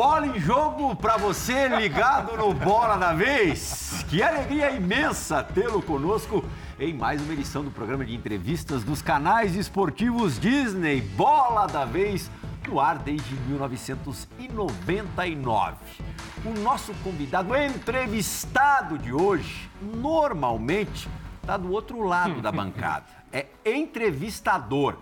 Bola em jogo para você ligado no Bola da Vez. Que alegria imensa tê-lo conosco em mais uma edição do programa de entrevistas dos canais esportivos Disney. Bola da Vez no ar desde 1999. O nosso convidado entrevistado de hoje, normalmente, está do outro lado da bancada. É entrevistador.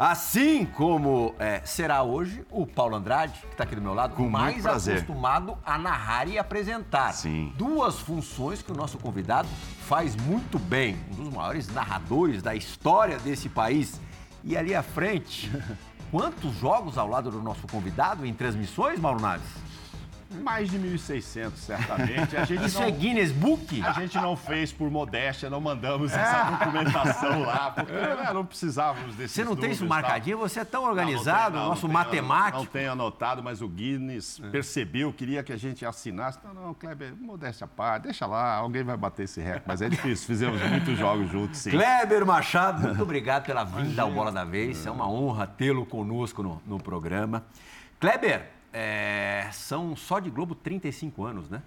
Assim como é, será hoje o Paulo Andrade, que está aqui do meu lado, Com mais acostumado a narrar e apresentar. Sim. Duas funções que o nosso convidado faz muito bem. Um dos maiores narradores da história desse país. E ali à frente, quantos jogos ao lado do nosso convidado em transmissões, Mauro Naves? Mais de 1.600, certamente. A gente, Isso não, é Guinness Book? a gente não fez por modéstia, não mandamos essa documentação lá, porque né, não precisávamos desses Você não tem isso tal. marcadinho? Você é tão Não, não organizado, tem, não, nosso não matemático. Não tenho anotado, mas o Guinness percebeu, queria que a gente assinasse. Não, não, Kleber, modéstia à parte, deixa lá, alguém vai bater esse recorde. Mas é difícil, fizemos muitos jogos juntos, sim. Kleber Machado, muito obrigado pela vinda ao Bola da Vez. É uma honra tê-lo conosco no, no programa. Kleber, é, são só de Globo 35 anos, né?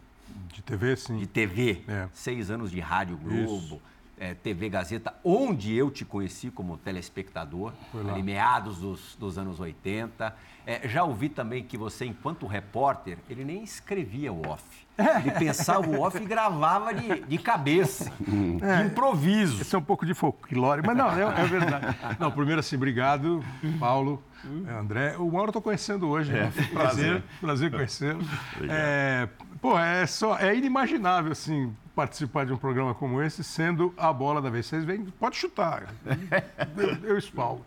De TV, sim. De TV. É. Seis anos de Rádio Globo, Isso. É, TV Gazeta, onde eu te conheci como telespectador, ali meados dos, dos anos 80. É, já ouvi também que você, enquanto repórter, ele nem escrevia o off. Ele pensava o off e gravava de, de cabeça, de improviso. Esse é um pouco de folclore, mas não, é, é verdade. Não, primeiro assim, obrigado, Paulo, André. O Mauro eu estou conhecendo hoje, né? prazer, prazer conhecê-lo. É, pô, é, só, é inimaginável, assim, participar de um programa como esse, sendo a bola da vez. Vocês vêm, pode chutar, eu, eu espalho.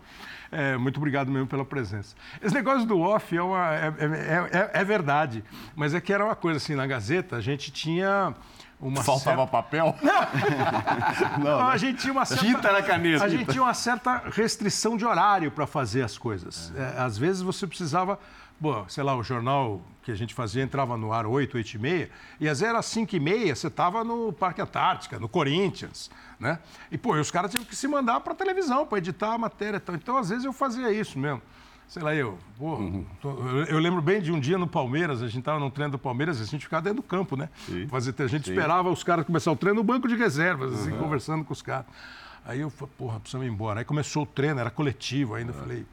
É, muito obrigado mesmo pela presença. Esse negócio do off é, uma, é, é- é- é verdade, mas é que era uma coisa assim, na Gazeta a gente tinha uma Faltava certa- papel? não, Não, né? a gente tinha uma certa... Tinta na caneta. A gente tinha uma certa restrição de horário para fazer as coisas. É, às vezes você precisava... Bom, sei lá, o jornal que a gente fazia entrava no ar 8, 8 e meia, e às vezes era 5 e meia, você estava no Parque Antártica, no Corinthians, né? E, pô, e os caras tinham que se mandar para televisão, para editar a matéria. e tal. Então, às vezes eu fazia isso mesmo. Sei lá, eu, pô, tô- eu, lembro bem de um dia no Palmeiras, a gente estava no treino do Palmeiras, a gente ficava dentro do campo, né? Sim. Fazer, a gente esperava os caras começar o treino no banco de reservas, assim, conversando com os caras. Aí eu falei, porra, precisamos ir embora. Aí começou o treino, era coletivo ainda. Eu falei,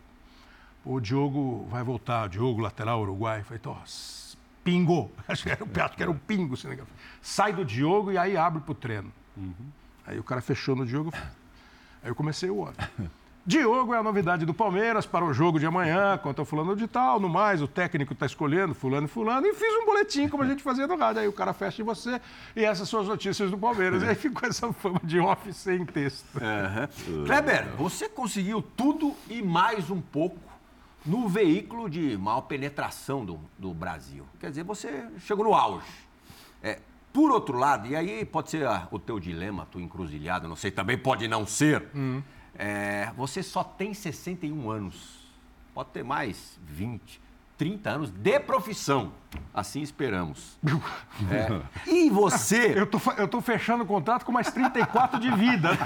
o Diogo vai voltar, o Diogo, lateral uruguai. Eu falei, então, s- pingo. Acho que era, o- acho que era o pingo. Assim, né? Sai do Diogo e aí abre pro treino. Aí o cara fechou no Diogo. Aí eu comecei o outro. Diogo é a novidade do Palmeiras para o jogo de amanhã, contra o fulano de tal, no mais, o técnico está escolhendo fulano e fulano, e fiz um boletim como a gente fazia no rádio. Aí o cara fecha em você e essas são as notícias do Palmeiras. E aí ficou essa fama de off sem texto. Aham. Kleber, você conseguiu tudo e mais um pouco no veículo de maior penetração do, do Brasil. Quer dizer, você chegou no auge. É, por outro lado, e aí pode ser ah, o teu dilema, a tua encruzilhada, não sei, também pode não ser. É, você só tem 61 anos. Pode ter mais 20, 30 anos de profissão. Assim esperamos. É, E você. Eu tô, eu tô fechando o contrato com mais 34 de vida.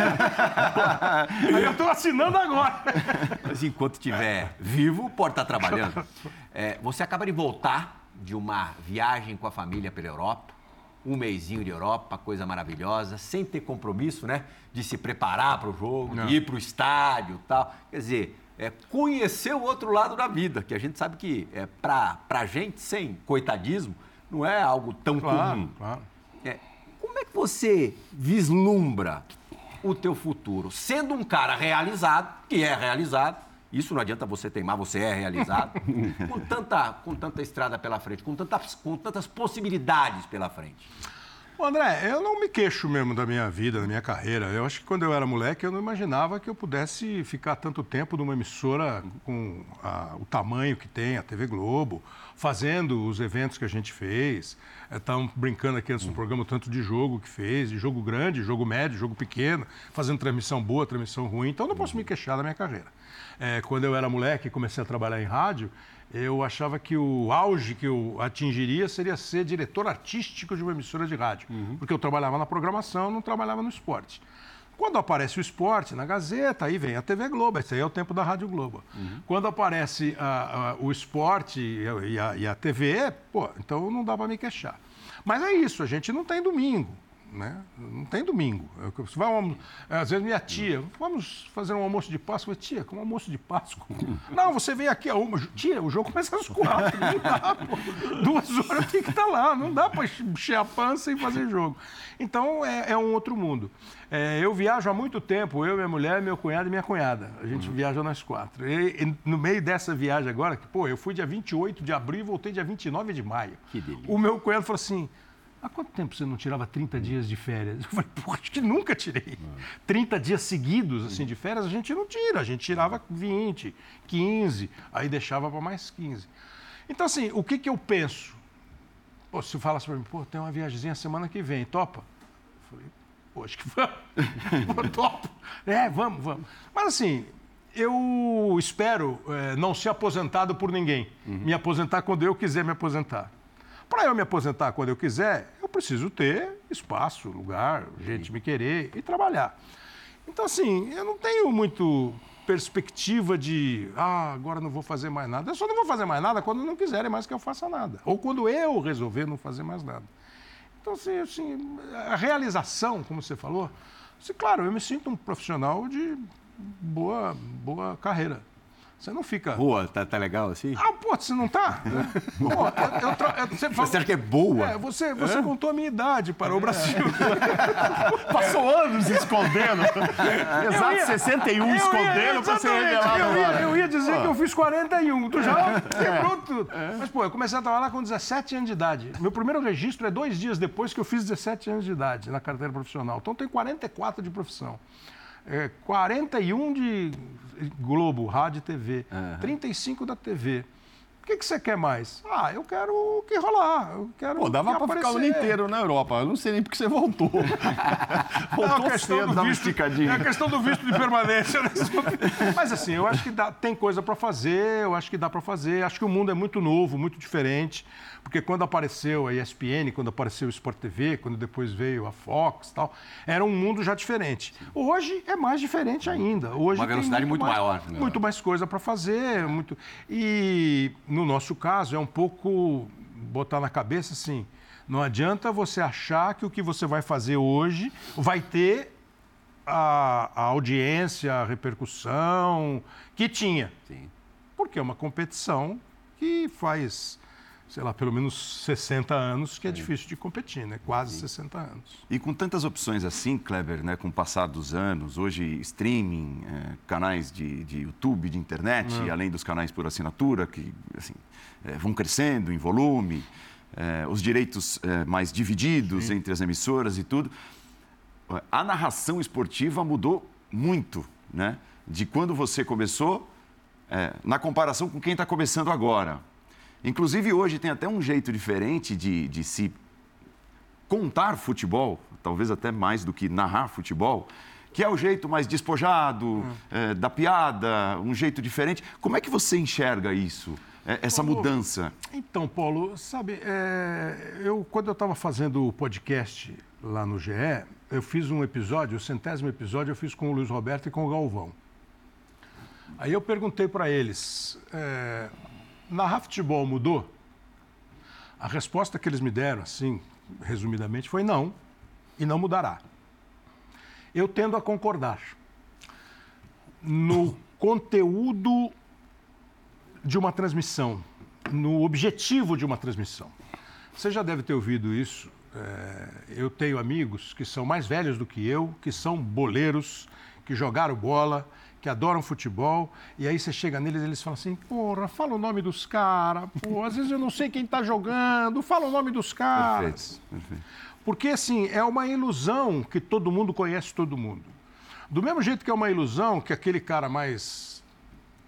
Aí eu tô assinando agora. Mas enquanto estiver vivo, pode estar trabalhando. É, você acaba de voltar de uma viagem com a família pela Europa, um mêsinho de Europa, coisa maravilhosa, sem ter compromisso, né? De se preparar para o jogo, de ir para o estádio e tal. Quer dizer, é, conhecer o outro lado da vida, que a gente sabe que é, para a gente, sem coitadismo, não é algo tão comum. claro. É, como é que você vislumbra o teu futuro? Sendo um cara realizado, que é realizado, isso não adianta você teimar, você é realizado, com, tanta, com tanta estrada pela frente, com tantas, com tantas possibilidades pela frente. André, eu não me queixo mesmo da minha vida, da minha carreira. Eu acho que quando eu era moleque, eu não imaginava que eu pudesse ficar tanto tempo numa emissora com a- o tamanho que tem, a TV Globo, fazendo os eventos que a gente fez. Estavam brincando aqui antes do programa o tanto de jogo que fez, de jogo grande, jogo médio, jogo pequeno, fazendo transmissão boa, transmissão ruim. Então, eu não posso me queixar da minha carreira. É, quando eu era moleque e comecei a trabalhar em rádio, eu achava que o auge que eu atingiria seria ser diretor artístico de uma emissora de rádio. Porque eu trabalhava na programação, não trabalhava no esporte. Quando aparece o esporte na Gazeta, aí vem a TV Globo, esse aí é o tempo da Rádio Globo. Uhum. Quando aparece a- a- o esporte e a, e a TV, pô, então não dá para me queixar. Mas é isso, a gente não tem domingo. Né? Não tem domingo. Você vai um- às vezes minha tia, vamos fazer um almoço de Páscoa. Eu tia, como almoço de Páscoa? Não, você vem aqui a uma. Tia, o jogo começa às quatro. Não dá, pô. Duas horas tenho que estar lá. Não dá para encher a pança e fazer jogo. Então é, é um outro mundo. É, eu viajo há muito tempo, eu, minha mulher, meu cunhado e minha cunhada. A gente viaja nós quatro. E, e no meio dessa viagem agora, que, pô, eu fui dia 28 de abril e voltei dia 29 de maio. Que delícia. O meu cunhado falou assim: há quanto tempo você não tirava 30 dias de férias? Eu falei, pô, acho que nunca tirei. 30 dias seguidos, assim, de férias, a gente não tira. A gente tirava 20, 15, aí deixava para mais 15. Então, assim, o que, que eu penso? Pô, se falasse para mim, pô, tem uma viagemzinha semana que vem, topa? Eu falei, pô, acho que vamos. Topo. É, vamos, vamos. Mas, assim, eu espero eh, não ser aposentado por ninguém. Me aposentar quando eu quiser me aposentar. Para eu me aposentar quando eu quiser, eu preciso ter espaço, lugar, gente me querer e trabalhar. Então, assim, eu não tenho muito perspectiva de, ah, agora não vou fazer mais nada. Eu só não vou fazer mais nada quando não quiserem mais que eu faça nada. Ou quando eu resolver não fazer mais nada. Então, assim, assim, a realização, como você falou, assim, claro, eu me sinto um profissional de boa, boa carreira. Você não fica. Boa, tá, tá legal assim? Ah, pô, você não tá? Pô, eu, eu tra- eu- você, falou- Você acha que é boa? É, você, você contou a minha idade para o Brasil. Passou anos escondendo. Exato, ia- 61 Eu ia- escondendo para ser revelado eu ia, eu ia dizer que eu fiz 41. Tu já quebrou tudo. Mas, pô, eu comecei a trabalhar com 17 anos de idade. Meu primeiro registro é dois dias depois que eu fiz 17 anos de idade na carteira profissional. Então, eu tenho 44 de profissão. É, 41 de Globo, rádio e TV. 35 da TV. O que, que você quer mais? Ah, eu quero o que rolar. Eu quero Pô, dava que para ficar o ano inteiro na Europa. Eu não sei nem porque você voltou. voltou É a questão cedo, uma visto, é a questão do visto de permanência. né? Mas assim, eu acho que dá- tem coisa para fazer, eu acho que dá para fazer. Acho que o mundo é muito novo, muito diferente. Porque quando apareceu a ESPN, quando apareceu o Sport TV, quando depois veio a Fox e tal, era um mundo já diferente. Hoje é mais diferente ainda. Hoje Uma velocidade muito mais, maior, né? Muito mais coisa para fazer. Muito... E no nosso caso é um pouco botar na cabeça assim. Não adianta você achar que o que você vai fazer hoje vai ter a, a audiência, a repercussão que tinha. Sim. Porque é uma competição que faz, sei lá, pelo menos 60 anos que é difícil de competir, né? Quase 60 anos. E com tantas opções assim, Kleber, né, com o passar dos anos, hoje streaming, eh, canais de, de YouTube, de internet, além dos canais por assinatura, que assim, eh, vão crescendo em volume, eh, os direitos mais divididos entre as emissoras e tudo, a narração esportiva mudou muito, né? De quando você começou, na comparação com quem está começando agora. Inclusive, hoje tem até um jeito diferente de, de se contar futebol, talvez até mais do que narrar futebol, que é o jeito mais despojado, eh, da piada, um jeito diferente. Como é que você enxerga isso, eh, essa mudança? Então, Paulo, sabe, é, eu quando eu estava fazendo o podcast lá no GE, eu fiz um episódio, o centésimo episódio, eu fiz com o Luiz Roberto e com o Galvão. Aí eu perguntei para eles, é, narrar futebol mudou? A resposta que eles me deram, assim, resumidamente, foi não, e não mudará. Eu tendo a concordar. No conteúdo de uma transmissão, no objetivo de uma transmissão. Você já deve ter ouvido isso. é, eu tenho amigos que são mais velhos do que eu, que são boleiros, que jogaram bola, que adoram futebol, e aí você chega neles e eles falam assim: porra, fala o nome dos caras, pô, às vezes eu não sei quem está jogando, fala o nome dos caras. Perfeito. Porque, assim, é uma ilusão que todo mundo conhece todo mundo. Do mesmo jeito que é uma ilusão que aquele cara mais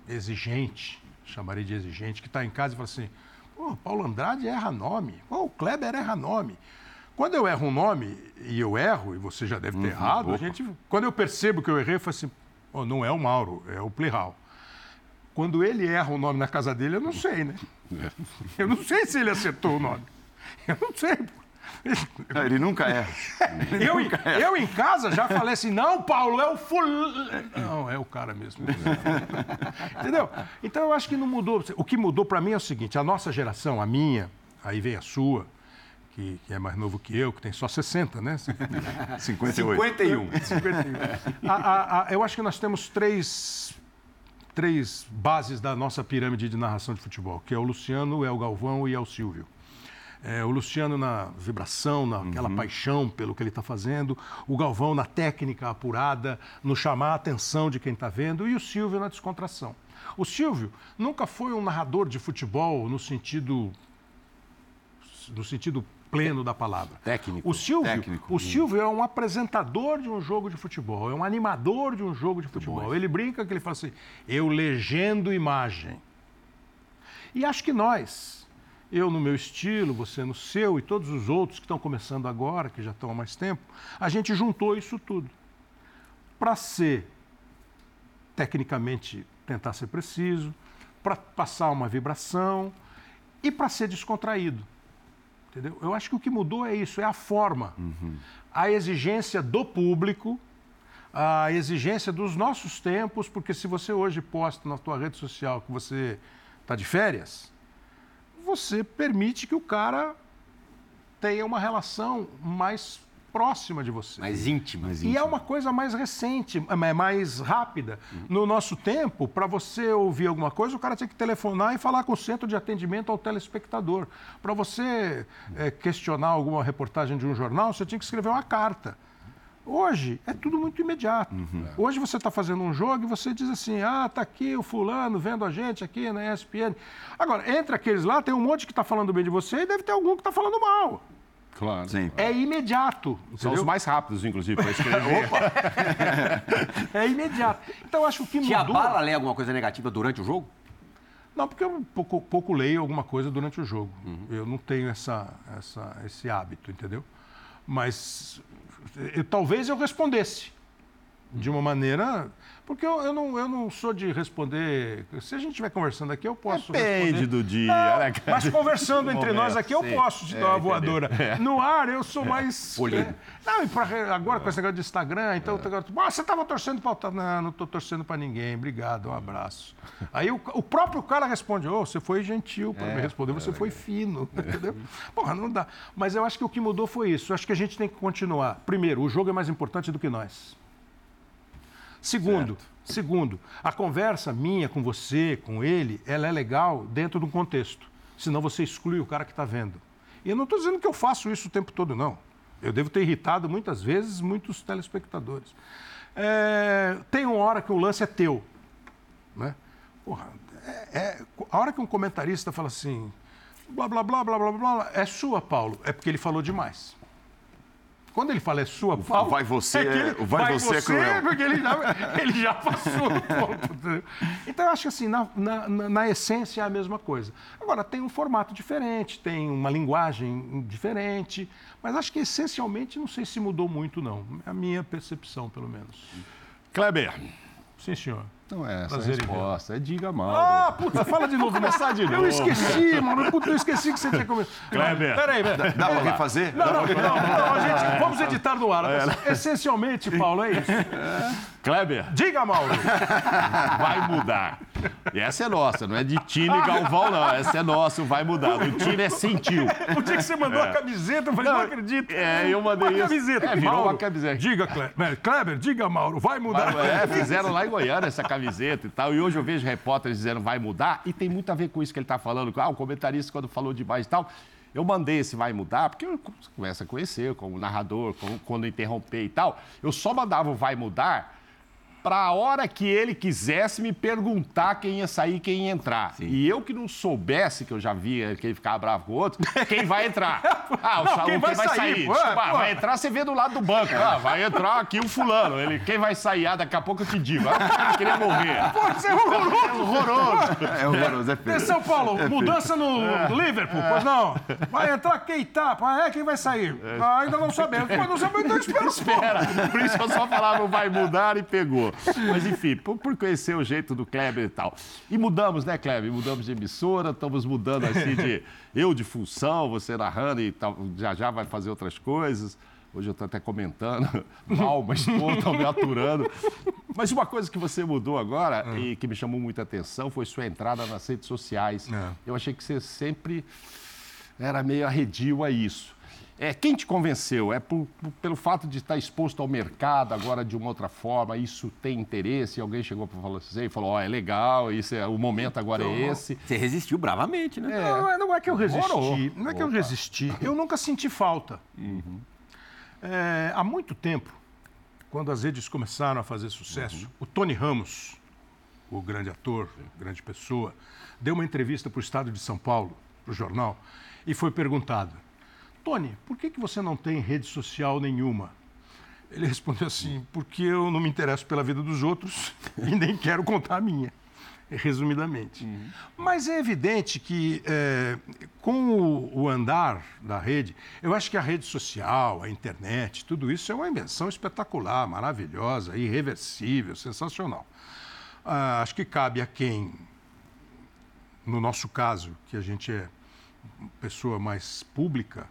exigente, chamaria de exigente, que está em casa e fala assim: pô, Paulo Andrade erra nome, pô, o Kleber erra nome. Quando eu erro um nome e eu erro, e você já deve ter errado, a gente, quando eu percebo que eu errei, eu falo assim: pô, não é o Mauro, é o Plihal. Quando ele erra o nome na casa dele, eu não sei, né? Eu não sei se ele acertou o nome. Eu não sei. Não, ele nunca erra. Eu, em- eu em casa já falei assim, não, Paulo, é o fulano. Não, é o cara mesmo. Entendeu? Então eu acho que não mudou. O que mudou para mim é o seguinte, a nossa geração, a minha, aí vem a sua, que, que é mais novo que eu, que tem só 60, né? 58. 51. 51. A- a- a- eu acho que nós temos três, três bases da nossa pirâmide de narração de futebol, que é o Luciano, é o Galvão e é o Silvio. É, o Luciano na vibração, naquela paixão pelo que ele está fazendo, o Galvão na técnica apurada, no chamar a atenção de quem está vendo, e o Silvio na descontração. O Silvio nunca foi um narrador de futebol no sentido no sentido pleno da palavra. Técnico. O Silvio, Técnico. o Silvio é um apresentador de um jogo de futebol, é um animador de um jogo de futebol. Ele brinca que ele fala assim: eu legendo imagem. E acho que nós, eu no meu estilo, você no seu e todos os outros que estão começando agora, que já estão há mais tempo, a gente juntou isso tudo para ser tecnicamente tentar ser preciso, para passar uma vibração e para ser descontraído. Entendeu? Eu acho que o que mudou é isso, é a forma. A exigência do público, a exigência dos nossos tempos, porque se você hoje posta na tua rede social que você está de férias, você permite que o cara tenha uma relação mais próxima de você. Mais íntima. E é uma coisa mais recente, é mais rápida. No nosso tempo, para você ouvir alguma coisa, o cara tinha que telefonar e falar com o centro de atendimento ao telespectador. Para você eh, questionar alguma reportagem de um jornal, você tinha que escrever uma carta. Hoje é tudo muito imediato. Hoje você está fazendo um jogo e você diz assim: ah, está aqui o fulano vendo a gente aqui na ESPN. Agora, entre aqueles lá, tem um monte que está falando bem de você e deve ter algum que está falando mal. Claro. Sim. É imediato. São os mais rápidos, inclusive, para escrever. É imediato. Então, acho que que Te mudou... abala ler alguma coisa negativa durante o jogo? Não, porque eu pouco, pouco leio alguma coisa durante o jogo. Eu não tenho essa, essa, esse hábito, entendeu? Mas eu- talvez eu respondesse de uma maneira. Porque eu, eu não, eu não sou de responder. Se a gente estiver conversando aqui, eu posso. Depende responder. do dia, Não, né? Mas conversando entre nós aqui, eu Sim. posso te É, dar uma entendeu. voadora. No ar, eu sou mais. Polido. é, Não, e pra- agora com esse negócio de Instagram, então eu tô- ah, você estava torcendo para o. Não, não estou torcendo para ninguém. Obrigado, um abraço. Aí o, o próprio cara responde: Ô, você foi gentil para me responder, você foi fino. Entendeu? Porra, não dá. Mas eu acho que o que mudou foi isso. Eu acho que a gente tem que continuar. Primeiro, o jogo é mais importante do que nós. Segundo, segundo, a conversa minha com você, com ele, ela é legal dentro de um contexto. Senão você exclui o cara que está vendo. E eu não estou dizendo que eu faço isso o tempo todo, não. Eu devo ter irritado muitas vezes muitos telespectadores. É, tem uma hora que o lance é teu. Né? Porra, é- é- a hora que um comentarista fala assim, blá, blá, blá, blá, blá, blá, é sua, Paulo, é porque ele falou demais. Quando ele fala é sua, Paulo... vai você é é- ele, o vai você é cruel. porque ele já, ele já passou ponto. Então, eu acho que assim, na, na- na- na essência é a mesma coisa. Agora, tem um formato diferente, tem uma linguagem diferente, mas acho que essencialmente não sei se mudou muito, não. É a minha percepção, pelo menos. Kleber. Sim, senhor. Não é essa a Prazer em resposta. É diga mal. Ah, puta, fala de novo. começar de Eu novo. esqueci, mano. Puta, eu esqueci que você tinha comido. Kleber. Peraí, peraí. Dá pra refazer? Não, não, não, não, gente, vamos editar no ar. Essencialmente, Paulo, é isso. Kleber, Diga, Mauro. vai mudar. E essa é nossa, não é de Tino e Galvão, não. Essa é nossa, vai mudar. O Tino é sentiu. O dia que você mandou a camiseta, eu falei, não, acredito. É, eu mandei uma isso. camiseta. É, virou Mauro, uma camiseta. Diga, Kleber. Kleber, diga, Mauro, vai mudar. É, fizeram lá em Goiânia essa camiseta e tal. E hoje eu vejo repórteres dizendo vai mudar. E tem muito a ver com isso que ele está falando. Ah, o comentarista, quando falou demais e tal. Eu mandei esse vai mudar, porque eu começo a conhecer como narrador, como- quando interromper e tal. Eu só mandava o vai mudar para a hora que ele quisesse me perguntar quem ia sair e quem ia entrar. E eu que não soubesse, que eu já via que ele ficava bravo com o outro, quem vai entrar? Ah, o Não, Saúl, quem vai sair, pô, Tipo, é, ah, pô. vai entrar, você vê do lado do banco. Ah, vai entrar aqui o fulano. Ele, quem vai sair? Ah, daqui a pouco eu te digo. Ah, eu queria morrer. Pô, você é horroroso. Horroroso. É horroroso, é feio. São Paulo, mudança no Liverpool, pois não. Vai entrar quem tá? Ah, é, quem vai sair? Ah, ainda não sabemos. Pô, não sabemos, então espera. Espera. Por isso eu só falava vai mudar e pegou. Mas enfim, por, por, conhecer o jeito do Kleber e tal. E mudamos, né, Kleber? Mudamos de emissora, estamos mudando assim de eu de função, você narrando e tal, já já vai fazer outras coisas. Hoje eu estou até comentando mal, mas estou me aturando. Mas uma coisa que você mudou agora é. e que me chamou muita atenção foi sua entrada nas redes sociais. É. Eu achei que você sempre era meio arredio a isso. É, quem te convenceu? É por, por, pelo fato de estar exposto ao mercado agora de uma outra forma, isso tem interesse? Alguém chegou para falar assim e falou: Ó, oh, é legal, isso é, o momento agora é então, é esse. Você resistiu bravamente, né? É. Não, não é que eu resisti. Não é que eu resisti. Eu nunca senti falta. Uhum. É, há muito tempo, quando as redes começaram a fazer sucesso, uhum. o Tony Ramos, o grande ator, grande pessoa, deu uma entrevista para o Estado de São Paulo, para o jornal, e foi perguntado Tony, por que, que você não tem rede social nenhuma? Ele respondeu assim: porque eu não me interesso pela vida dos outros e nem quero contar a minha, resumidamente. Uhum. Mas é evidente que, é, com o, o, andar da rede, eu acho que a rede social, a internet, tudo isso é uma invenção espetacular, maravilhosa, irreversível, sensacional. Ah, acho que cabe a quem, no nosso caso, que a gente é pessoa mais pública,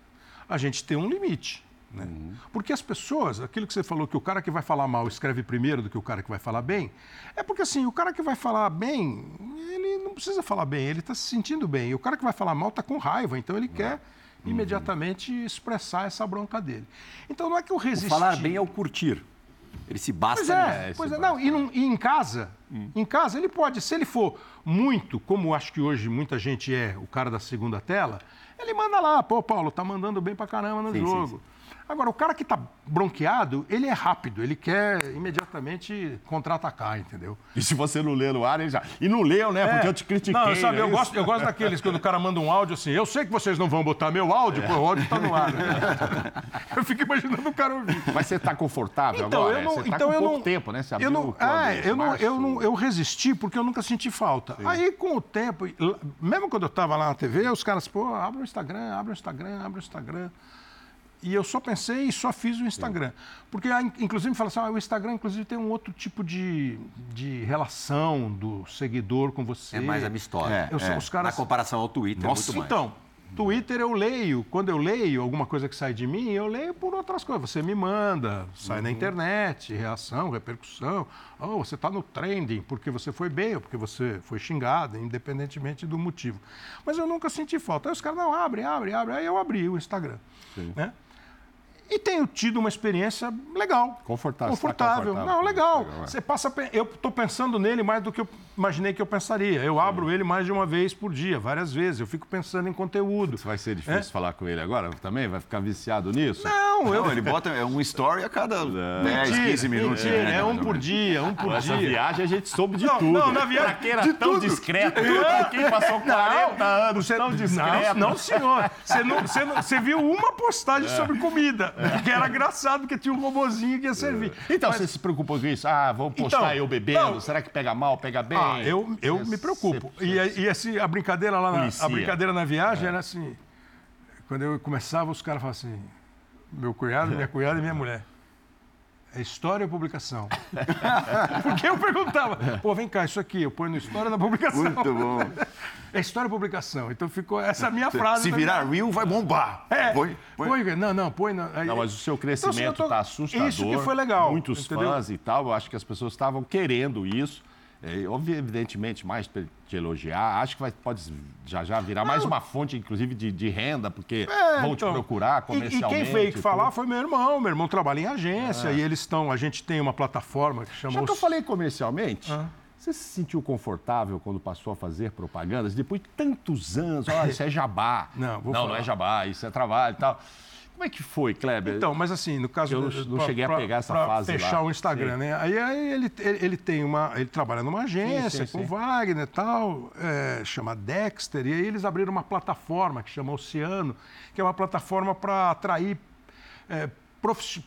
a gente tem um limite. Né? Uhum. Porque as pessoas, aquilo que você falou, que o cara que vai falar mal escreve primeiro do que o cara que vai falar bem, é porque assim, o cara que vai falar bem, ele não precisa falar bem, ele está se sentindo bem. E o cara que vai falar mal está com raiva, então ele uhum. quer imediatamente expressar essa bronca dele. Então não é que eu resisti. O falar bem é o curtir. Ele se basta. Pois é, pois é. Não, e, não, e, em casa, hum. em casa ele pode, se ele for muito, como acho que hoje muita gente é, o cara da segunda tela, ele manda lá, pô, Paulo, tá mandando bem pra caramba no sim, jogo. Sim, sim. Agora, o cara que está bronqueado, ele é rápido, ele quer imediatamente contra-atacar, entendeu? E se você não lê no ar, ele já. E não leu, né? É. Porque eu te critiquei. Não, sabe, é eu, gosto, eu gosto daqueles quando o cara manda um áudio assim, eu sei que vocês não vão botar meu áudio, é. pô, o áudio está no ar. Né? eu fico imaginando o cara ouvir. Mas você está confortável então, agora? Eu não, você tá então com eu pouco não, tempo, né? Você eu não, é, eu, não, eu, não, eu resisti porque eu nunca senti falta. Sim. Aí, com o tempo, mesmo quando eu estava lá na TV, os caras, pô, abre o Instagram, abre o Instagram, abre o Instagram. E eu só pensei e só fiz o Instagram. Porque, inclusive, me fala assim, ah, o Instagram, inclusive, tem um outro tipo de, de relação do seguidor com você. É mais amistosa. É, eu, é. Os caras... Na comparação ao Twitter, é Nossa, muito mais. Então, Twitter eu leio. Quando eu leio alguma coisa que sai de mim, eu leio por outras coisas. Você me manda, sai uhum. na internet, reação, repercussão. Oh, você está no trending porque você foi bem ou porque você foi xingado, independentemente do motivo. Mas eu nunca senti falta. Aí os caras, não, abre, abre, abre. Aí eu abri o Instagram. Sim. Né? E tenho tido uma experiência legal. Confortável. Confortável. Tá Não, legal. legal é. Você passa. Eu estou pensando nele mais do que eu imaginei que eu pensaria. Eu Sim. abro ele mais de uma vez por dia, várias vezes. Eu fico pensando em conteúdo. Isso vai ser difícil é? falar com ele agora também? Vai ficar viciado nisso? Não, eu. Não, ele bota é um story a cada não. 10, 15 minutos. Mentira, né? é um por dia, um por Essa dia. viagem a gente soube de não, tudo. Não, na viagem. Pra quem era tão tudo. discreto, quem passou 40 anos você, tão discreto. Não, não senhor. Você, não, você, não, você viu uma postagem é. sobre comida, que era engraçado, porque tinha um robozinho que ia servir. Então, Mas... você se preocupa com isso? Ah, vamos postar então, eu bebendo? Não. Será que pega mal, pega bem? Ah, eu, eu me preocupo. E, e assim, a brincadeira lá na, a brincadeira na viagem é. era assim. Quando eu começava, os caras falavam assim: meu cunhado, minha cunhada e minha mulher. É história ou publicação? Porque eu perguntava, pô, vem cá, isso aqui, eu ponho no história da publicação. Muito bom. É história ou publicação. Então ficou essa minha frase. Se virar minha... Real, vai bombar. É. Põe, põe. põe não, não, põe. Não, não mas o seu crescimento está então, assim, tô... assustador. Isso que foi legal. Muitos entendeu? fãs e tal, eu acho que as pessoas estavam querendo isso. É, evidentemente, mais para te elogiar. Acho que vai, pode já já virar Não. mais uma fonte, inclusive, de, de renda, porque é, vão então, te procurar comercialmente. E, e quem veio que falar foi meu irmão. Meu irmão trabalha em agência é. e eles estão. A gente tem uma plataforma que chama. Já que eu falei comercialmente. Ah. Você se sentiu confortável quando passou a fazer propagandas? Depois de tantos anos, olha, isso é jabá. Não, não, não, é jabá, isso é trabalho e tal. Como é que foi, Kleber? Então, mas assim, no caso... Eu não, não pra, cheguei a pegar essa fase fechar lá. o Instagram, Sim. né? Aí, aí ele, ele, ele, tem uma... Ele trabalha numa agência sim, sim, com o Wagner e tal, é, chama Dexter, e aí eles abriram uma plataforma que chama Oceano, que é uma plataforma para atrair... É,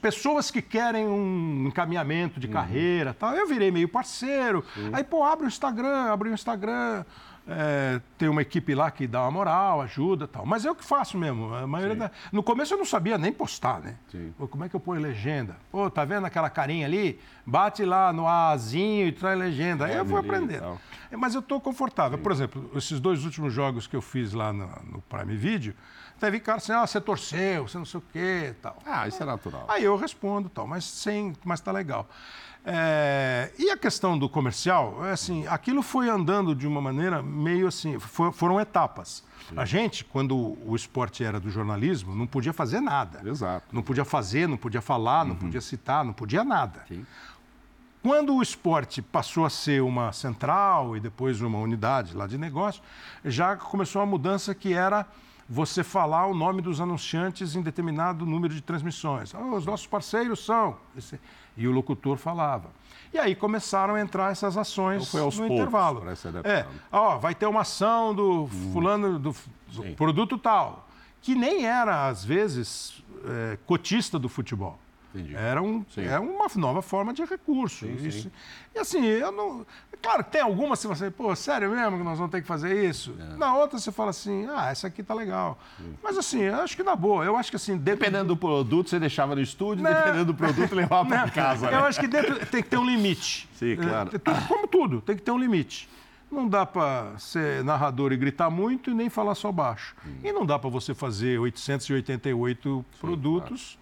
pessoas que querem um encaminhamento de uhum. carreira tal. Eu virei meio parceiro. Sim. Aí, pô, abre o Instagram, abre o Instagram. É, tem uma equipe lá que dá uma moral, ajuda tal. Mas é o que faço mesmo. A maioria da... No começo eu não sabia nem postar, né? Sim. Pô, como é que eu ponho legenda? Pô, tá vendo aquela carinha ali? Bate lá no Azinho e traz legenda. Aí eu fui aprendendo. É, Mas eu estou confortável. Por exemplo, esses dois últimos jogos que eu fiz lá no, no Prime Video, teve cara assim, ah, você torceu, você não sei o quê tal. Ah, isso é natural. Aí eu respondo tal, mas sem, mas tá legal. É, e a questão do comercial, é assim, aquilo foi andando de uma maneira meio assim, for- foram etapas. A gente, quando o esporte era do jornalismo, não podia fazer nada. Exato. Não podia fazer, não podia falar, não podia citar, não podia nada. Sim. Quando o esporte passou a ser uma central e depois uma unidade lá de negócio, já começou a mudança que era você falar o nome dos anunciantes em determinado número de transmissões. Ah, os nossos parceiros são. E o locutor falava. E aí começaram a entrar essas ações Então foi aos no poucos, intervalo. É, ó, vai ter uma ação do fulano, do, do produto tal, que nem era, às vezes, é, cotista do futebol. Entendi. Era, um, Sim. é uma nova forma de recurso. Sim, isso. sim. E assim, eu não. Claro, tem algumas que você, pô, sério mesmo que nós vamos ter que fazer isso? Na outra você fala assim, ah, essa aqui tá legal. Mas assim, eu acho que na boa, eu acho que assim, dentro. Dependendo do produto, você deixava no estúdio, Né? dependendo do produto, levava para casa. Eu Né? acho que dentro tem que ter um limite. Sim, claro. É, como tudo, tem que ter um limite. Não dá para ser narrador e gritar muito e nem falar só baixo. Hum. E não dá para você fazer 888 produtos,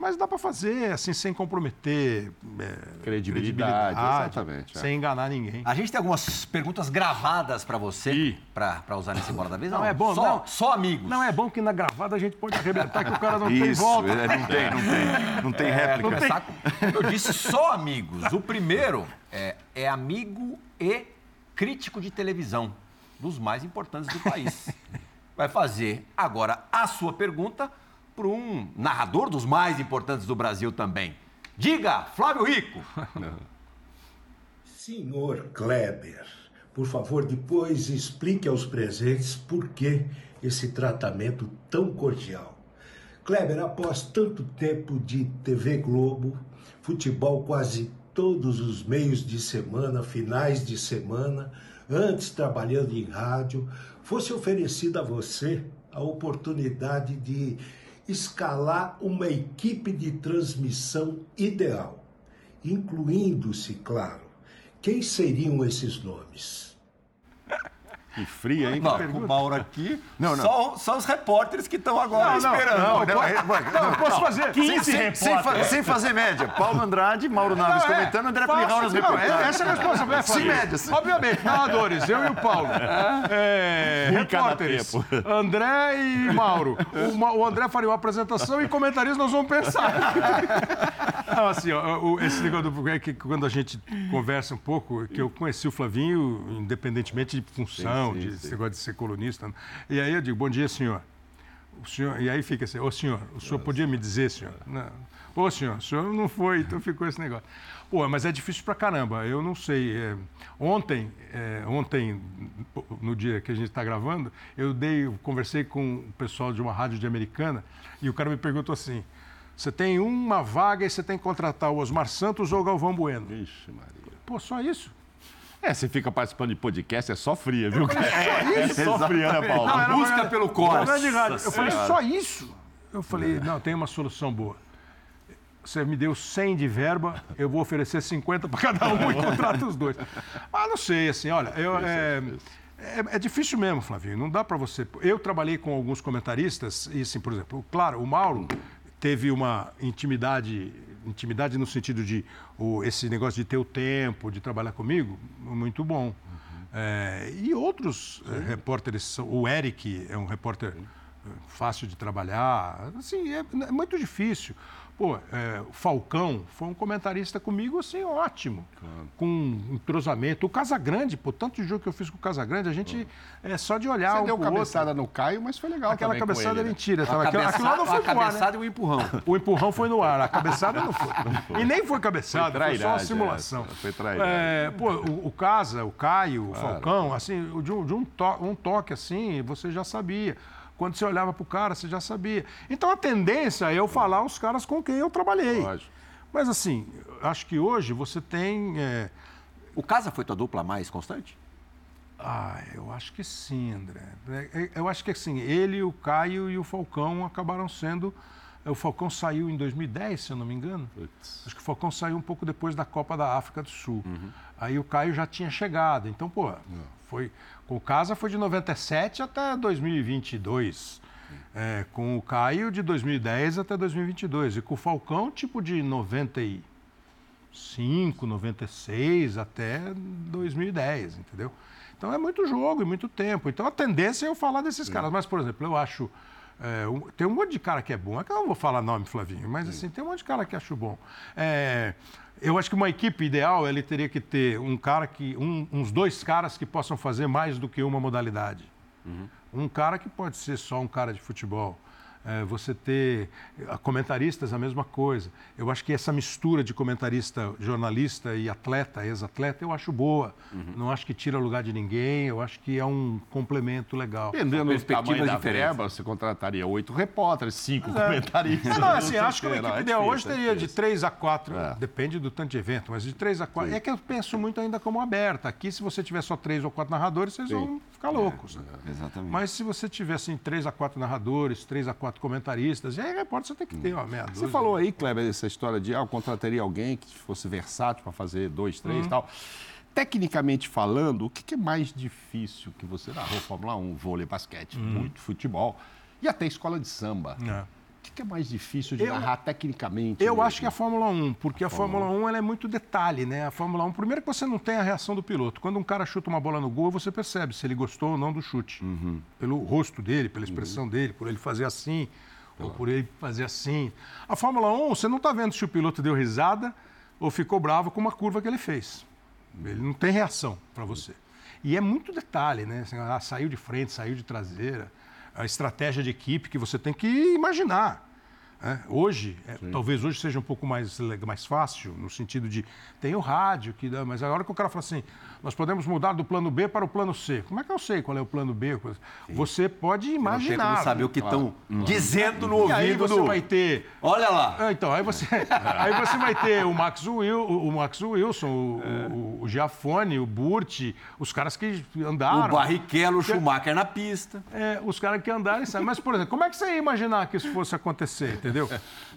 mas dá para fazer assim sem comprometer é, Credibilidade, exatamente, é. sem enganar ninguém. A gente tem algumas perguntas gravadas para você, para usar nesse Bora da Vez. Não, é bom, só, não. Só amigos. Não é bom que na gravada a gente pode arrebentar que o cara não tem Isso, volta. é, não tem, não tem. Não tem É, réplica. começar com- Eu disse só amigos. O primeiro é, é amigo e crítico de televisão, dos mais importantes do país. Vai fazer agora a sua pergunta para um narrador dos mais importantes do Brasil também. Diga, Flávio Rico. Senhor Kleber, por favor, depois explique aos presentes por que esse tratamento tão cordial. Kleber, após tanto tempo de TV Globo, futebol quase todos os meios de semana, finais de semana, antes trabalhando em rádio, fosse oferecida a você a oportunidade de escalar uma equipe de transmissão ideal, incluindo-se, claro, quem seriam esses nomes? Que fria, hein? Não, com o Mauro aqui, Não, não. Só, só os repórteres que estão agora Não, não, esperando. Não, não, é, não, Posso fazer? sem, sem, sem, fa- sem fazer média. Paulo Andrade, Mauro Naves Não, é. comentando, André Plihal nas não, reportagens. é- Essa é a resposta. É, Sem média. sim. Obviamente, narradores, eu e o Paulo. É, cada repórteres. André e Mauro. O, o André faria uma apresentação e comentaristas nós vamos pensar. Não, assim, ó, esse negócio do é que quando a gente conversa um pouco, que eu conheci o Flavinho, independentemente de função, Sim, sim, de sim. negócio de ser colunista. E aí eu digo, bom dia, senhor. O senhor, e aí fica assim, ô senhor, o senhor podia me dizer, senhor? Não. Ô senhor, o senhor não foi, então ficou esse negócio. Pô, mas é difícil pra caramba, eu não sei. é, ontem, é, ontem, no dia que a gente está gravando, eu dei, eu conversei com o pessoal de uma rádio de americana e o cara me perguntou assim: você tem uma vaga e você tem que contratar o Osmar Santos ou o Galvão Bueno. Ixi, Maria. Pô, só isso? É, você fica participando de podcast, é só fria, viu? É, é só fria, né, Paulo? Não, Busca pelo de rádio. Eu falei, só isso? Eu falei, não, tem uma solução boa. Você me deu 100 de verba, eu vou oferecer 50 para cada um e contrata os dois. Mas não sei, assim, olha, eu, é, é, é difícil mesmo, Flavinho, não dá para você... Eu trabalhei com alguns comentaristas e, assim, por exemplo, claro, o Mauro teve uma intimidade, intimidade no sentido de o, esse negócio de ter o tempo, de trabalhar comigo, muito bom. É, e outros eh, repórteres, o Eric é um repórter eh, fácil de trabalhar, assim, é, é muito difícil. Pô, é, o Falcão foi um comentarista comigo, assim, ótimo, com entrosamento. O Casagrande, pô, tanto jogo que eu fiz com o Casagrande, a gente, é só de olhar Você um deu pro outro. cabeçada no Caio, mas foi legal Aquela também com cabeçada ele, é né? mentira. A Tava, aquilo, aquilo lá não cabeçada, foi a no ar, né? cabeçada e o empurrão. O empurrão foi no ar, a cabeçada não foi. E nem foi cabeçada, Foi foi, só uma simulação. essa, foi trairagem. É, pô, o, o Casa, o Caio, o Falcão, assim, de, um, de um, to- um toque assim, você já sabia. Quando você olhava pro cara, você já sabia. Então a tendência é eu falar os caras com quem eu trabalhei. Lógico. Mas assim, acho que hoje você tem. é, O Casa foi tua dupla mais constante? Ah, eu acho que sim, André. É, é, Eu acho que assim, ele, o Caio e o Falcão acabaram sendo. O Falcão saiu em 2010, se eu não me engano. Acho que o Falcão saiu um pouco depois da Copa da África do Sul. Aí o Caio já tinha chegado. Então, pô, foi. Com o Casa foi de 97 até 2022. É, com o Caio de 2010 até 2022. E com o Falcão, tipo de 95, 96 até 2010, entendeu? Então é muito jogo e muito tempo. Então a tendência é eu falar desses caras. Mas, por exemplo, eu acho. é, um- tem um monte de cara que é bom. É que eu não vou falar nome, Flavinho, mas assim, tem um monte de cara que acho bom. É, eu acho que uma equipe ideal ele teria que ter um cara que. um- uns dois caras que possam fazer mais do que uma modalidade. Um cara que pode ser só um cara de futebol. É, você ter eh, comentaristas, a mesma coisa. Eu acho que essa mistura de comentarista, jornalista e atleta, ex-atleta, eu acho boa. Não acho que tira lugar de ninguém, eu acho que é um complemento legal. Dependendo do Perspectivas tamanho da diferentes. verba, você contrataria oito repórteres, cinco comentaristas. Não, assim, sei acho que o uma não, equipe é ideal hoje é teria de difícil. 3 a 4, É. depende do tanto de evento, mas de 3 a 4. É que eu penso muito ainda como aberta. Aqui, se você tiver só 3 ou 4 narradores, vocês vão ficar loucos. né? Exatamente. Mas se você tiver assim, 3 a 4 narradores, 3 a 4 comentaristas, e aí repórter você tem que ter uma meia Você falou aí, Kleber, essa história de ah, eu contrataria alguém que fosse versátil para fazer dois, três e tal. Tecnicamente falando, o que, é mais difícil que você narrou? Fórmula 1, vôlei, basquete, muito futebol e até escola de samba. É. O que, que é mais difícil de Eu- narrar tecnicamente? Eu mesmo? acho que é a Fórmula 1, porque a Fórmula 1 ela é muito detalhe, né? A Fórmula 1, primeiro que você não tem a reação do piloto. Quando um cara chuta uma bola no gol, você percebe se ele gostou ou não do chute. Pelo rosto dele, pela expressão dele, por ele fazer assim, ou por ele fazer assim. A Fórmula 1, você não está vendo se o piloto deu risada ou ficou bravo com uma curva que ele fez. Ele não tem reação para você. E é muito detalhe, né? Assim, ah, saiu de frente, saiu de traseira. A estratégia de equipe que você tem que imaginar. Né? Hoje, é, talvez hoje seja um pouco mais, mais fácil, no sentido de tem o rádio, que dá, mas agora que o cara fala assim, nós podemos mudar do plano B para o plano C. Como é que eu sei qual é o plano B? Você pode Não tem como imaginar. saber o que estão dizendo no E aí ouvido você do... vai ter Olha lá. ah, Então, aí você, aí você vai ter o Max, Will, o Max Wilson, o, o, o Giafone, o Burt, os caras que andaram. O Barrichello, o Schumacher na pista. É, os caras que andaram e sabem. Mas, por exemplo, como é que você ia imaginar que isso fosse acontecer, entendeu?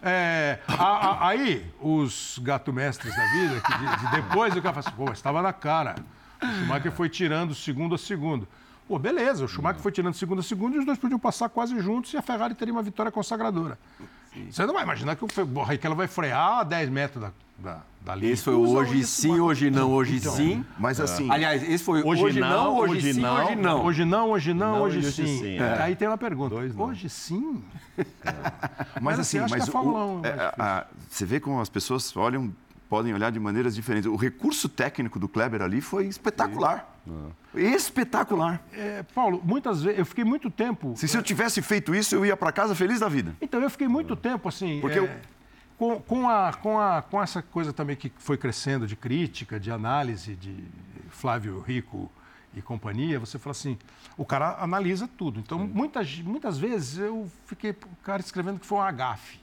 É, a- a- aí, os gato-mestres da vida, que de, de depois o cara fala assim, pô, mas estava na cara. O Schumacher foi tirando segundo a segundo. Pô, beleza, o Schumacher foi tirando segundo a segundo e os dois podiam passar quase juntos e a Ferrari teria uma vitória consagradora. Você não vai imaginar que o Barrichello vai frear a 10 metros da, da, da linha. Esse foi hoje isso, sim, hoje não, hoje sim. Mas assim, Aliás, esse foi hoje, Hoje não, não, hoje, hoje sim, não. hoje não. Hoje não, hoje não, Não, hoje, hoje sim. sim, É, é. Aí tem uma pergunta. Dois. Hoje sim? Mas assim, assim, acho que mas a Fórmula o- 1 é é, mais a- você vê como as pessoas olham, podem olhar de maneiras diferentes. O recurso técnico do Kleber ali foi espetacular. Espetacular. É, Paulo, muitas vezes, eu fiquei muito tempo. Se, se eu tivesse feito isso, eu ia para casa feliz da vida. Então, eu fiquei muito tempo assim. Porque é, eu- com, com, a, com, a, com essa coisa também que foi crescendo de crítica, de análise de Flávio Rico e companhia, você fala assim: o cara analisa tudo. Então, muitas, muitas vezes eu fiquei, o cara escrevendo que foi um agafe.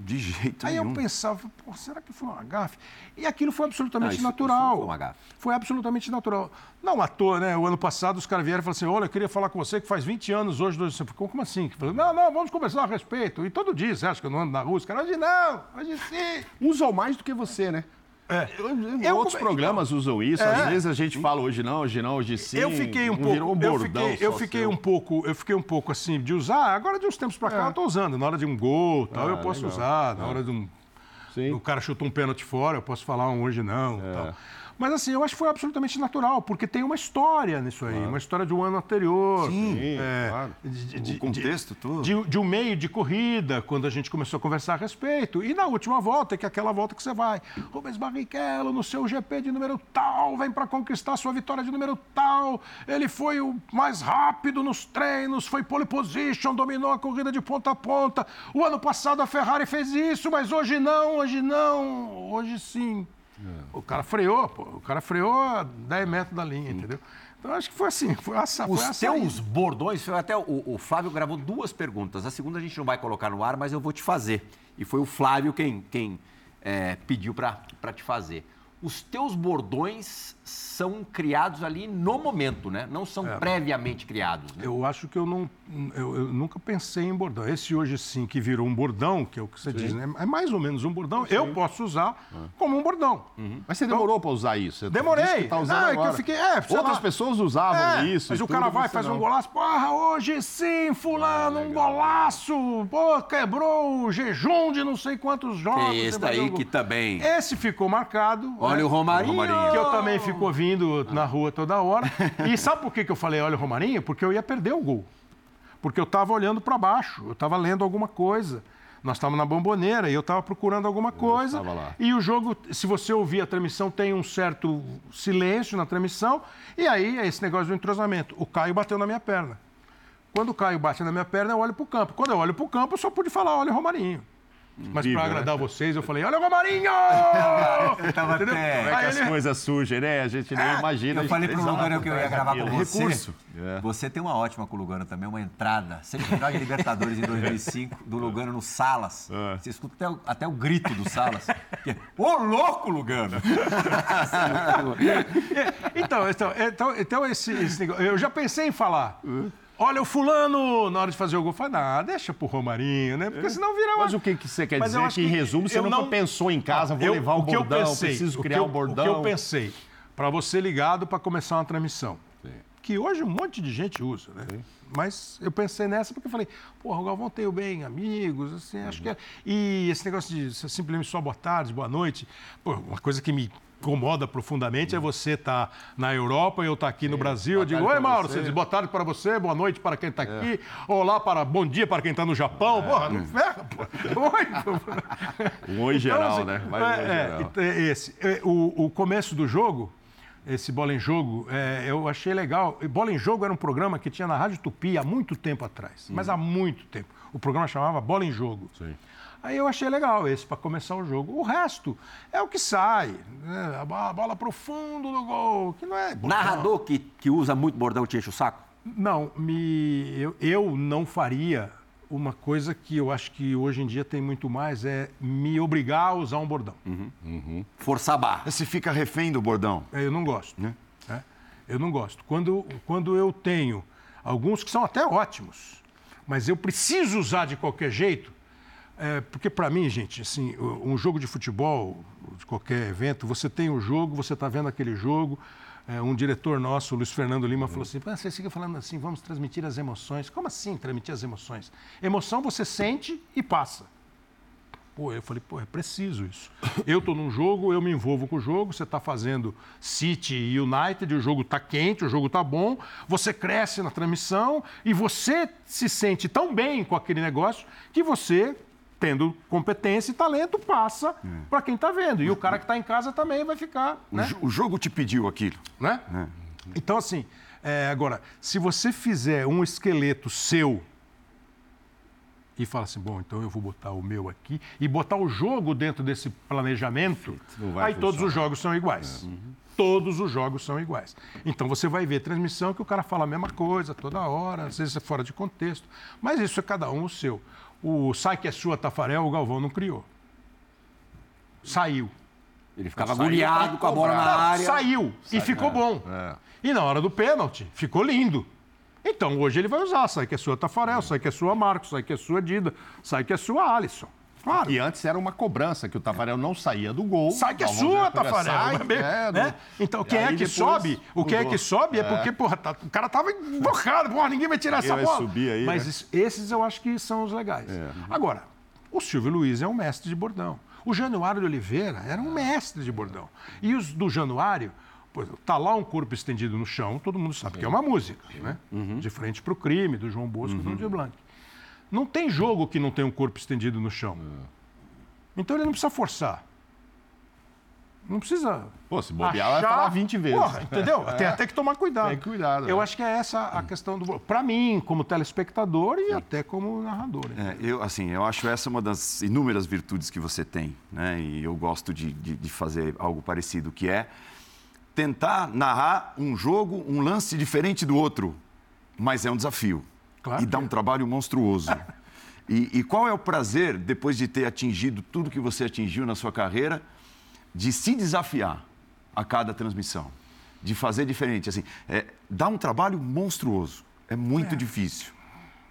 De jeito Aí eu nenhum. pensava, Pô, será que foi uma gafe? E aquilo foi absolutamente Não, isso- natural. isso foi uma gafe. Foi absolutamente natural. Não à toa, né? O ano passado os caras vieram e falaram assim: olha, eu queria falar com você que faz 20 anos hoje. Você ficou como assim? Eu falei, não, não, vamos conversar a respeito. E todo dia, você acha que eu não ando na rua? Os caras, hoje não, hoje sim. Usam mais do que você, né? É. Eu, outros come- programas usam isso. É. Às vezes a gente fala hoje não, hoje não, hoje sim. eu fiquei um Virou pouco, eu bordão fiquei, eu fiquei um pouco, eu fiquei um pouco assim de usar. Agora de uns tempos pra cá eu tô usando. Na hora de um gol, tal, Ah, eu posso legal. usar. Na hora de um Sim. o cara chutou um pênalti fora, eu posso falar um hoje não. tal. Mas assim, eu acho que foi absolutamente natural, porque tem uma história nisso aí, uma história de um ano anterior. Sim, é, claro. de, de- O contexto todo. de, de um meio de corrida, quando a gente começou a conversar a respeito. E na última volta, que é aquela volta que você vai. Rubens Barrichello, no seu GP de número tal, vem para conquistar sua vitória de número tal. Ele foi o mais rápido nos treinos, foi pole position, dominou a corrida de ponta a ponta. O ano passado a Ferrari fez isso, mas hoje não, hoje não, hoje sim. O cara freou, pô. O cara freou a 10 metros da linha, entendeu? Então acho que foi assim. Foi essa, foi Os essa teus bordões, foi até o, o Flávio gravou duas perguntas. A segunda a gente não vai colocar no ar, mas eu vou te fazer. E foi o Flávio quem, quem é, pediu para te fazer. Os teus bordões são criados ali no momento, né? Não são previamente criados. Né? Eu acho que eu não. Eu, eu nunca pensei em bordão. Esse hoje sim que virou um bordão, que é o que você diz, né? É mais ou menos um bordão. Eu posso usar como um bordão. Mas você demorou para usar isso? Você Então, Demorei. tá usando Não, é que eu fiquei- é, Outras lá. pessoas usavam É, isso. Mas o cara vai, faz um não. golaço. Porra, hoje sim, fulano, um golaço. Pô, quebrou o jejum de não sei quantos jogos. Tem esse daí que também. Esse ficou marcado. Olha o Romarinho. Que eu também fico ouvindo na rua toda hora. E sabe por que que eu falei olha o Romarinho? Porque eu ia perder o gol. Porque eu estava olhando para baixo, eu estava lendo alguma coisa. Nós estávamos na bomboneira e eu estava procurando alguma coisa. E o jogo, se você ouvir a transmissão, tem um certo silêncio na transmissão. E aí é esse negócio do entrosamento. O Caio bateu na minha perna. Quando o Caio bate na minha perna, eu olho para o campo. Quando eu olho para o campo, eu só pude falar, olha o Romarinho. Mas para né? agradar vocês, eu falei, olha o Romarinho! tava Entendeu? até- Como é que Aí as ele- coisas surgem, né? A gente nem imagina. Eu falei pro Lugano que eu ia é gravar com você. Recurso. É. Você tem uma ótima com o Lugano também, uma entrada. Semifinal de Libertadores em 2005, do Lugano no Salas. É. Você escuta até o, até o grito do Salas. Que é, Ô, louco, Lugano! Então, então, então, então esse, esse negócio, eu já pensei em falar. Olha o fulano na hora de fazer o gol. Falei, não, deixa pro Romarinho, né? Porque senão vira uma... Mas o que, que você quer Mas dizer? Que, em resumo, você nunca não- pensou em casa, vou Eu- levar o que eu bordão, pensei, preciso o que criar eu- um bordão. O que eu pensei, para você ligado para começar uma transmissão. Que hoje um monte de gente usa, né? Mas eu pensei nessa porque eu falei, porra, o Galvão tem o bem, amigos, assim, acho que é. E esse negócio de simplesmente só boa tarde, boa noite, pô, uma coisa que me incomoda profundamente é você estar na Europa e eu estar aqui no Brasil. Eu digo, oi, Mauro, você." diz boa tarde para você, boa noite para quem está aqui, olá para bom dia para quem está no Japão. Porra, não ferra, pô. Oi. Um oi geral, assim, né? Vai um oi é, é, geral. então, é esse. É, O, o começo do jogo, esse Bola em Jogo, é, eu achei legal. Bola em Jogo era um programa que tinha na Rádio Tupi há muito tempo atrás, mas há muito tempo. O programa chamava Bola em Jogo. Sim. Aí eu achei legal esse para começar o jogo. O resto é o que sai. né? A bola, bola pro fundo do gol, que não é. bordão. Narrador que, que usa muito bordão te enche o saco? Não, me, eu, eu não faria uma coisa que eu acho que hoje em dia tem muito mais, é me obrigar a usar um bordão. Forçar a barra. Você fica refém do bordão. É, Eu não gosto. né? Eu não gosto. Quando, quando eu tenho alguns que são até ótimos, mas eu preciso usar de qualquer jeito, é, porque para mim, gente, assim, um jogo de futebol, de qualquer evento, você tem o jogo, você está vendo aquele jogo. é, um diretor nosso, o Luiz Fernando Lima, falou assim: "Pô, você fica falando assim, vamos transmitir as emoções. Como assim transmitir as emoções? Emoção você sente e passa. Pô, eu falei, pô, é preciso isso. Eu tô num jogo, eu me envolvo com o jogo, você tá fazendo City e United, o jogo tá quente, o jogo tá bom, você cresce na transmissão e você se sente tão bem com aquele negócio que você, tendo competência e talento, passa para quem tá vendo. E o cara que tá em casa também vai ficar, O, né? jo- o jogo te pediu aquilo. né? Então, assim, é, agora, se você fizer um esqueleto seu e fala assim, bom, então eu vou botar o meu aqui e botar o jogo dentro desse planejamento, aí todos funcionar. os jogos são iguais. Todos os jogos são iguais. Então você vai ver transmissão que o cara fala a mesma coisa toda hora, às vezes é fora de contexto, mas isso é cada um o seu. O sai que é sua Tafarel, o Galvão não criou. Saiu. Ele ficava Saiu pra com a bola na área. Saiu e ficou bom. é. E na hora do pênalti, ficou lindo. Então hoje ele vai usar, sai que é sua Tafarel, sai que é sua Marcos, sai que é sua Dida, sai que é sua Alisson. Claro. E antes era uma cobrança, que o Tafarel não saía do gol. Sai que é sua, Tafarel. sai, é, é, né? do- Então, quem é aí que sobe? O quem é que sobe é, porque, porra, tá- o cara tava embocado, porra, ninguém vai tirar Ninguém essa vai bola. subir aí, Mas né? isso- esses eu acho que são os legais. Agora, o Silvio Luiz é um mestre de bordão. O Januário de Oliveira era um mestre de bordão. E os do Januário, tá lá um corpo estendido no chão, todo mundo sabe que é uma música, né? De frente para o crime, do João Bosco e do Aldir Blanc. Não tem jogo que não tem um corpo estendido no chão. Então ele não precisa forçar. Não precisa. Pô, se bobear, vai achar- falar 20 vezes. Porra, entendeu? Tem até que tomar cuidado. Tem que cuidado, Eu né? acho que é essa a questão do. Para mim, como telespectador e até como narrador. É, eu, assim, eu acho essa uma das inúmeras virtudes que você tem, né? E eu gosto de, de, de fazer algo parecido, que é tentar narrar um jogo, um lance diferente do outro, mas é um desafio. Claro e dá um é. trabalho monstruoso. e, e qual é o prazer, depois de ter atingido tudo que você atingiu na sua carreira, de se desafiar? a cada transmissão, de fazer diferente. Assim, é, dá um trabalho monstruoso. É muito difícil.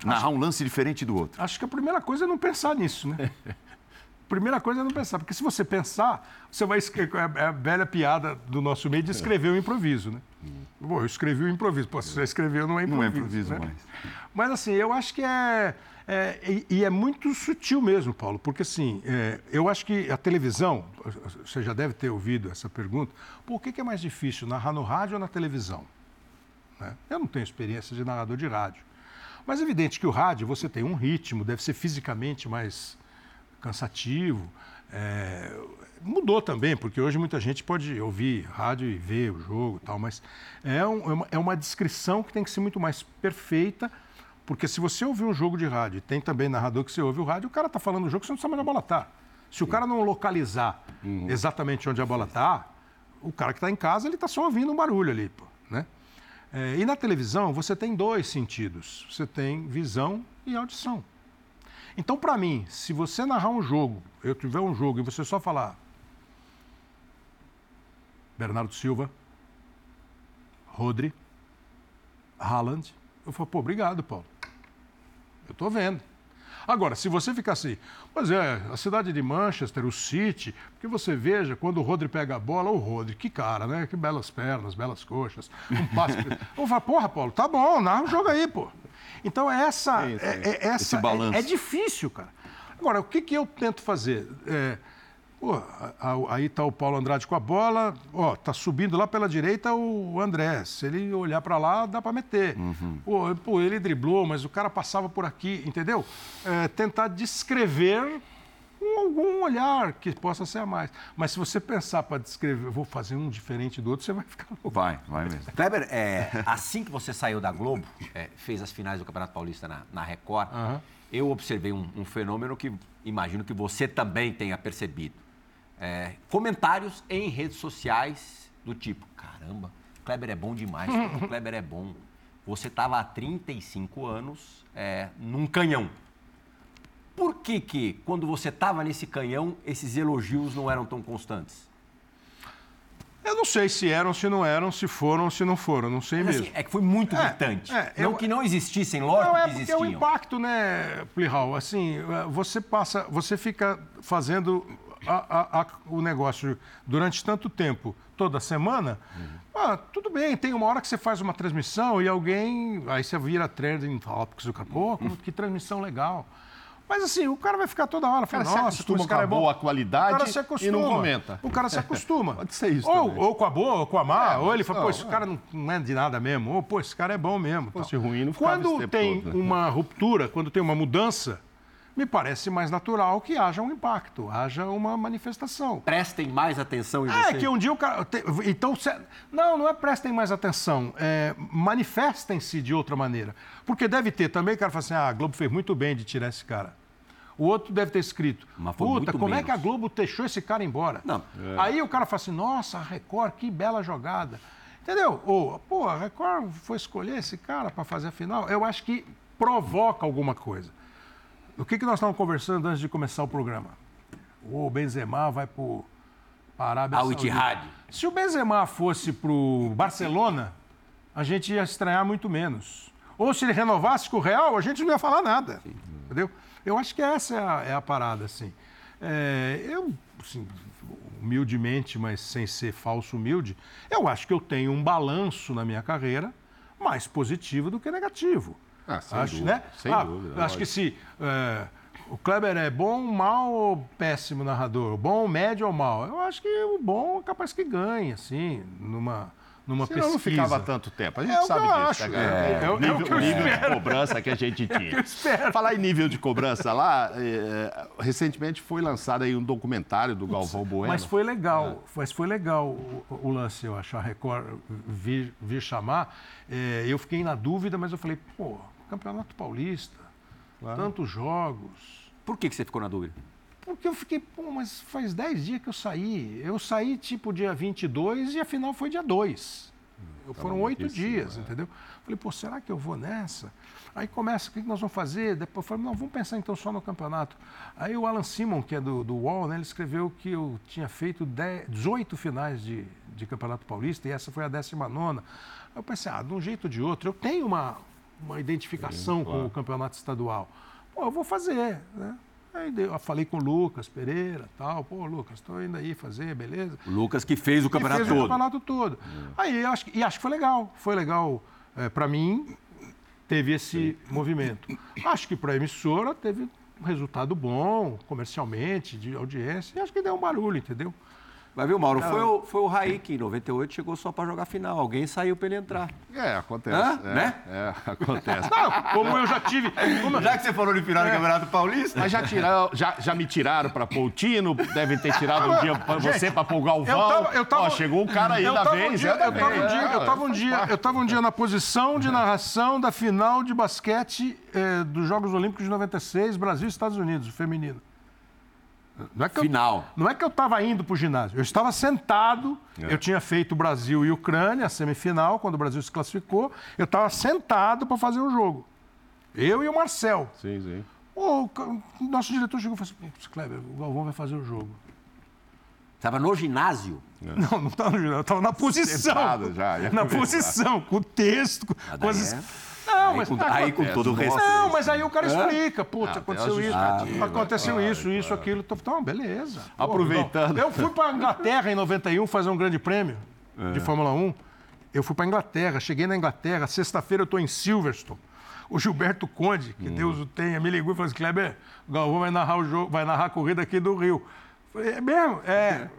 Narrar um lance diferente do outro. Acho que a primeira coisa é não pensar nisso, né? Primeira coisa é não pensar, porque se você pensar, você vai escrever. É a velha piada do nosso meio de escrever o improviso, né? Bom, eu escrevi o improviso. Pô, se você escreveu, não é Não é improviso. improviso né? mais. Mas assim, eu acho que é. é, e, e é muito sutil mesmo, Paulo, porque assim, é, eu acho que a televisão, você já deve ter ouvido essa pergunta, por que, que é mais difícil, narrar no rádio ou na televisão? né? Eu não tenho experiência de narrador de rádio. Mas é evidente que o rádio, você tem um ritmo, deve ser fisicamente mais cansativo. é, mudou também, porque hoje muita gente pode ouvir rádio e ver o jogo e tal, mas é, um- é uma, é uma descrição que tem que ser muito mais perfeita, porque se você ouvir um jogo de rádio, e tem também narrador que você ouve o rádio, o cara está falando o jogo, você não sabe onde a bola está. Se o cara não localizar exatamente onde a bola está, o cara que está em casa, ele está só ouvindo um barulho ali, pô, né? É, e na televisão, você tem dois sentidos. Você tem visão e audição. Então, para mim, se você narrar um jogo, eu tiver um jogo e você só falar Bernardo Silva, Rodri, Haaland, eu falo, pô, obrigado, Paulo. Eu estou vendo. Agora, se você ficar assim, pois é, a cidade de Manchester, o City, porque você veja, quando o Rodri pega a bola, o Rodri, que cara, né? Que belas pernas, belas coxas, um passe. eu falo, porra, Paulo, tá bom, narra o jogo aí, pô. Então, essa. É isso, é, é- essa Esse balanço. é, é difícil, cara. Agora, o que, que eu tento fazer? É, pô, aí tá o Paulo Andrade com a bola, ó, tá subindo lá pela direita o André. Se ele olhar para lá, dá para meter. Pô, pô, ele driblou, mas o cara passava por aqui, entendeu? É, tentar descrever com algum olhar que possa ser a mais. Mas se você pensar para descrever, vou fazer um diferente do outro, você vai ficar louco. Vai, vai mesmo. Kleber, é, assim que você saiu da Globo, é, fez as finais do Campeonato Paulista na, na Record, Aham. eu observei um, um fenômeno que imagino que você também tenha percebido. É, comentários em redes sociais do tipo, caramba, Kleber é bom demais, o Kleber é bom. Você estava há 35 anos é, num canhão. Por que que, quando você estava nesse canhão, esses elogios não eram tão constantes? Eu não sei se eram, se não eram, se foram, se não foram, não sei Mas, mesmo. assim, é que foi muito É, gritante. é, não eu- que não existissem, lógico Não, é que porque é existiam. o impacto, né, Plihal? Assim, eh, você passa, você fica fazendo a- a- o negócio durante tanto tempo, toda semana. Ah, tudo bem, tem uma hora que você faz uma transmissão e alguém. Aí você vira trending topics, o cara, pô, como- que transmissão legal. Mas assim, o cara vai ficar toda hora O falando, se nossa, acostuma esse com a cara é bom. boa O qualidade cara se e acostuma. não comenta. O cara se acostuma. Pode ser isso ou, também. ou com a boa, ou com a má. É, ou ele fala, pô, esse é. cara não, não é de nada mesmo. Ou, pô, esse cara é bom mesmo. fosse tal. ruim, não Quando tem todo, né? uma ruptura, quando tem uma mudança, me parece mais natural que haja um impacto, haja uma manifestação. Prestem mais atenção em É você. que um dia o cara. Então, cê- não, não é prestem mais atenção. É, manifestem-se de outra maneira. Porque deve ter também, o cara fala assim: ah, a Globo fez muito bem de tirar esse cara. O outro deve ter escrito: Mas foi puta, muito como é que a menos. Globo deixou esse cara embora? Não. Aí o cara fala assim: nossa, a Record, que bela jogada. Entendeu? Ou, pô, a Record foi escolher esse cara para fazer a final. Eu acho que provoca alguma coisa. O que, que nós estávamos conversando antes de começar o programa? O Benzema vai para a Arábia Al. Ittihad. Se o Benzema fosse para o Barcelona, a gente ia estranhar muito menos. Ou se ele renovasse com o Real, a gente não ia falar nada. Entendeu? Eu acho que essa é a, é a parada, assim. É, eu, assim, humildemente, mas sem ser falso humilde, eu acho que eu tenho um balanço na minha carreira mais positivo do que negativo. Ah, sem acho, dúvida, né? sem Ah, dúvida, Acho lógico. que se é, o Kleber é bom, mal ou péssimo narrador, bom, médio ou mal, eu acho que o bom é capaz que ganhe, assim, numa, numa Senão pesquisa. não ficava tanto tempo. A gente É o que sabe disso. acho. né, cara? É, é o- é o nível, que eu nível de cobrança que a gente tinha. espero. Falar em nível de cobrança lá, é, recentemente foi lançado aí um documentário do Galvão Bueno. Mas foi legal, mas foi legal o, o lance, eu acho, a Record vir, vir chamar. É, eu fiquei na dúvida, mas eu falei, pô, Campeonato Paulista, tantos jogos. Por que, que você ficou na dúvida? Porque eu fiquei, pô, mas faz 10 dias que eu saí. Eu saí tipo dia 22 e a final foi dia 2. Foram oito dias, entendeu? Falei, pô, será que eu vou nessa? Aí começa, o que nós vamos fazer? Depois eu falei, não, vamos pensar então só no campeonato. Aí o Alan Simon, que é do, do UOL, né, ele escreveu que eu tinha feito 10, 18 finais de, de Campeonato Paulista e essa foi a 19. Eu pensei, ah, de um jeito ou de outro, eu tenho uma, uma identificação Sim, claro. com o campeonato estadual. Pô, eu vou fazer, né? Aí eu falei com o Lucas Pereira, tal, pô, Lucas, estou indo aí fazer, beleza? O Lucas que fez o campeonato fez todo. o campeonato todo. Aí eu acho, e acho que foi legal, foi legal é, para mim, teve esse Sim. movimento. Acho que para a emissora teve um resultado bom, comercialmente, de audiência, e acho que deu um barulho, entendeu? Mas viu, Mauro, foi o, foi o Raí que em 98 chegou só para jogar final. Alguém saiu para ele entrar. É, acontece. Hã? É, né? É, acontece. Não, como eu já tive. Como... Já que você falou de final é. do Campeonato Paulista. Mas já, tiraram, já, já me tiraram para pôr o Tino, devem ter tirado um dia para você para pôr o Galvão. Eu tava, eu tava, Ó, chegou um cara aí da vez. Um dia, eu, tava um dia, eu, tava um dia, eu tava um dia na posição de narração da final de basquete eh, dos Jogos Olímpicos de 96, Brasil e Estados Unidos, feminino. Não é que Final. Eu, não é que eu estava indo para o ginásio. Eu estava sentado, é. eu tinha feito Brasil e Ucrânia, a semifinal, quando o Brasil se classificou. Eu estava sentado para fazer o jogo. Eu e o Marcel. Sim, sim. O nosso diretor chegou e falou assim: Kleber, o Galvão vai fazer o jogo. Estava no ginásio? É. Não, não estava no ginásio, estava na posição. Sentado já. Na posição, com o texto. Com as... é... Não, mas com, aí com todo o resto. Não, mas aí o cara explica. Putz, ah, aconteceu isso. Ah, aconteceu claro, isso, claro. isso, aquilo. Então, beleza. Aproveitando. eu fui para a Inglaterra em 91 fazer um grande prêmio é. de Fórmula 1. Eu fui para a Inglaterra, cheguei na Inglaterra, sexta-feira eu estou em Silverstone. O Gilberto Conde, que hum. Deus o tenha, me ligou e falou assim: Kleber, o Galvão vai narrar o jogo, vai narrar a corrida aqui do Rio. É mesmo? É.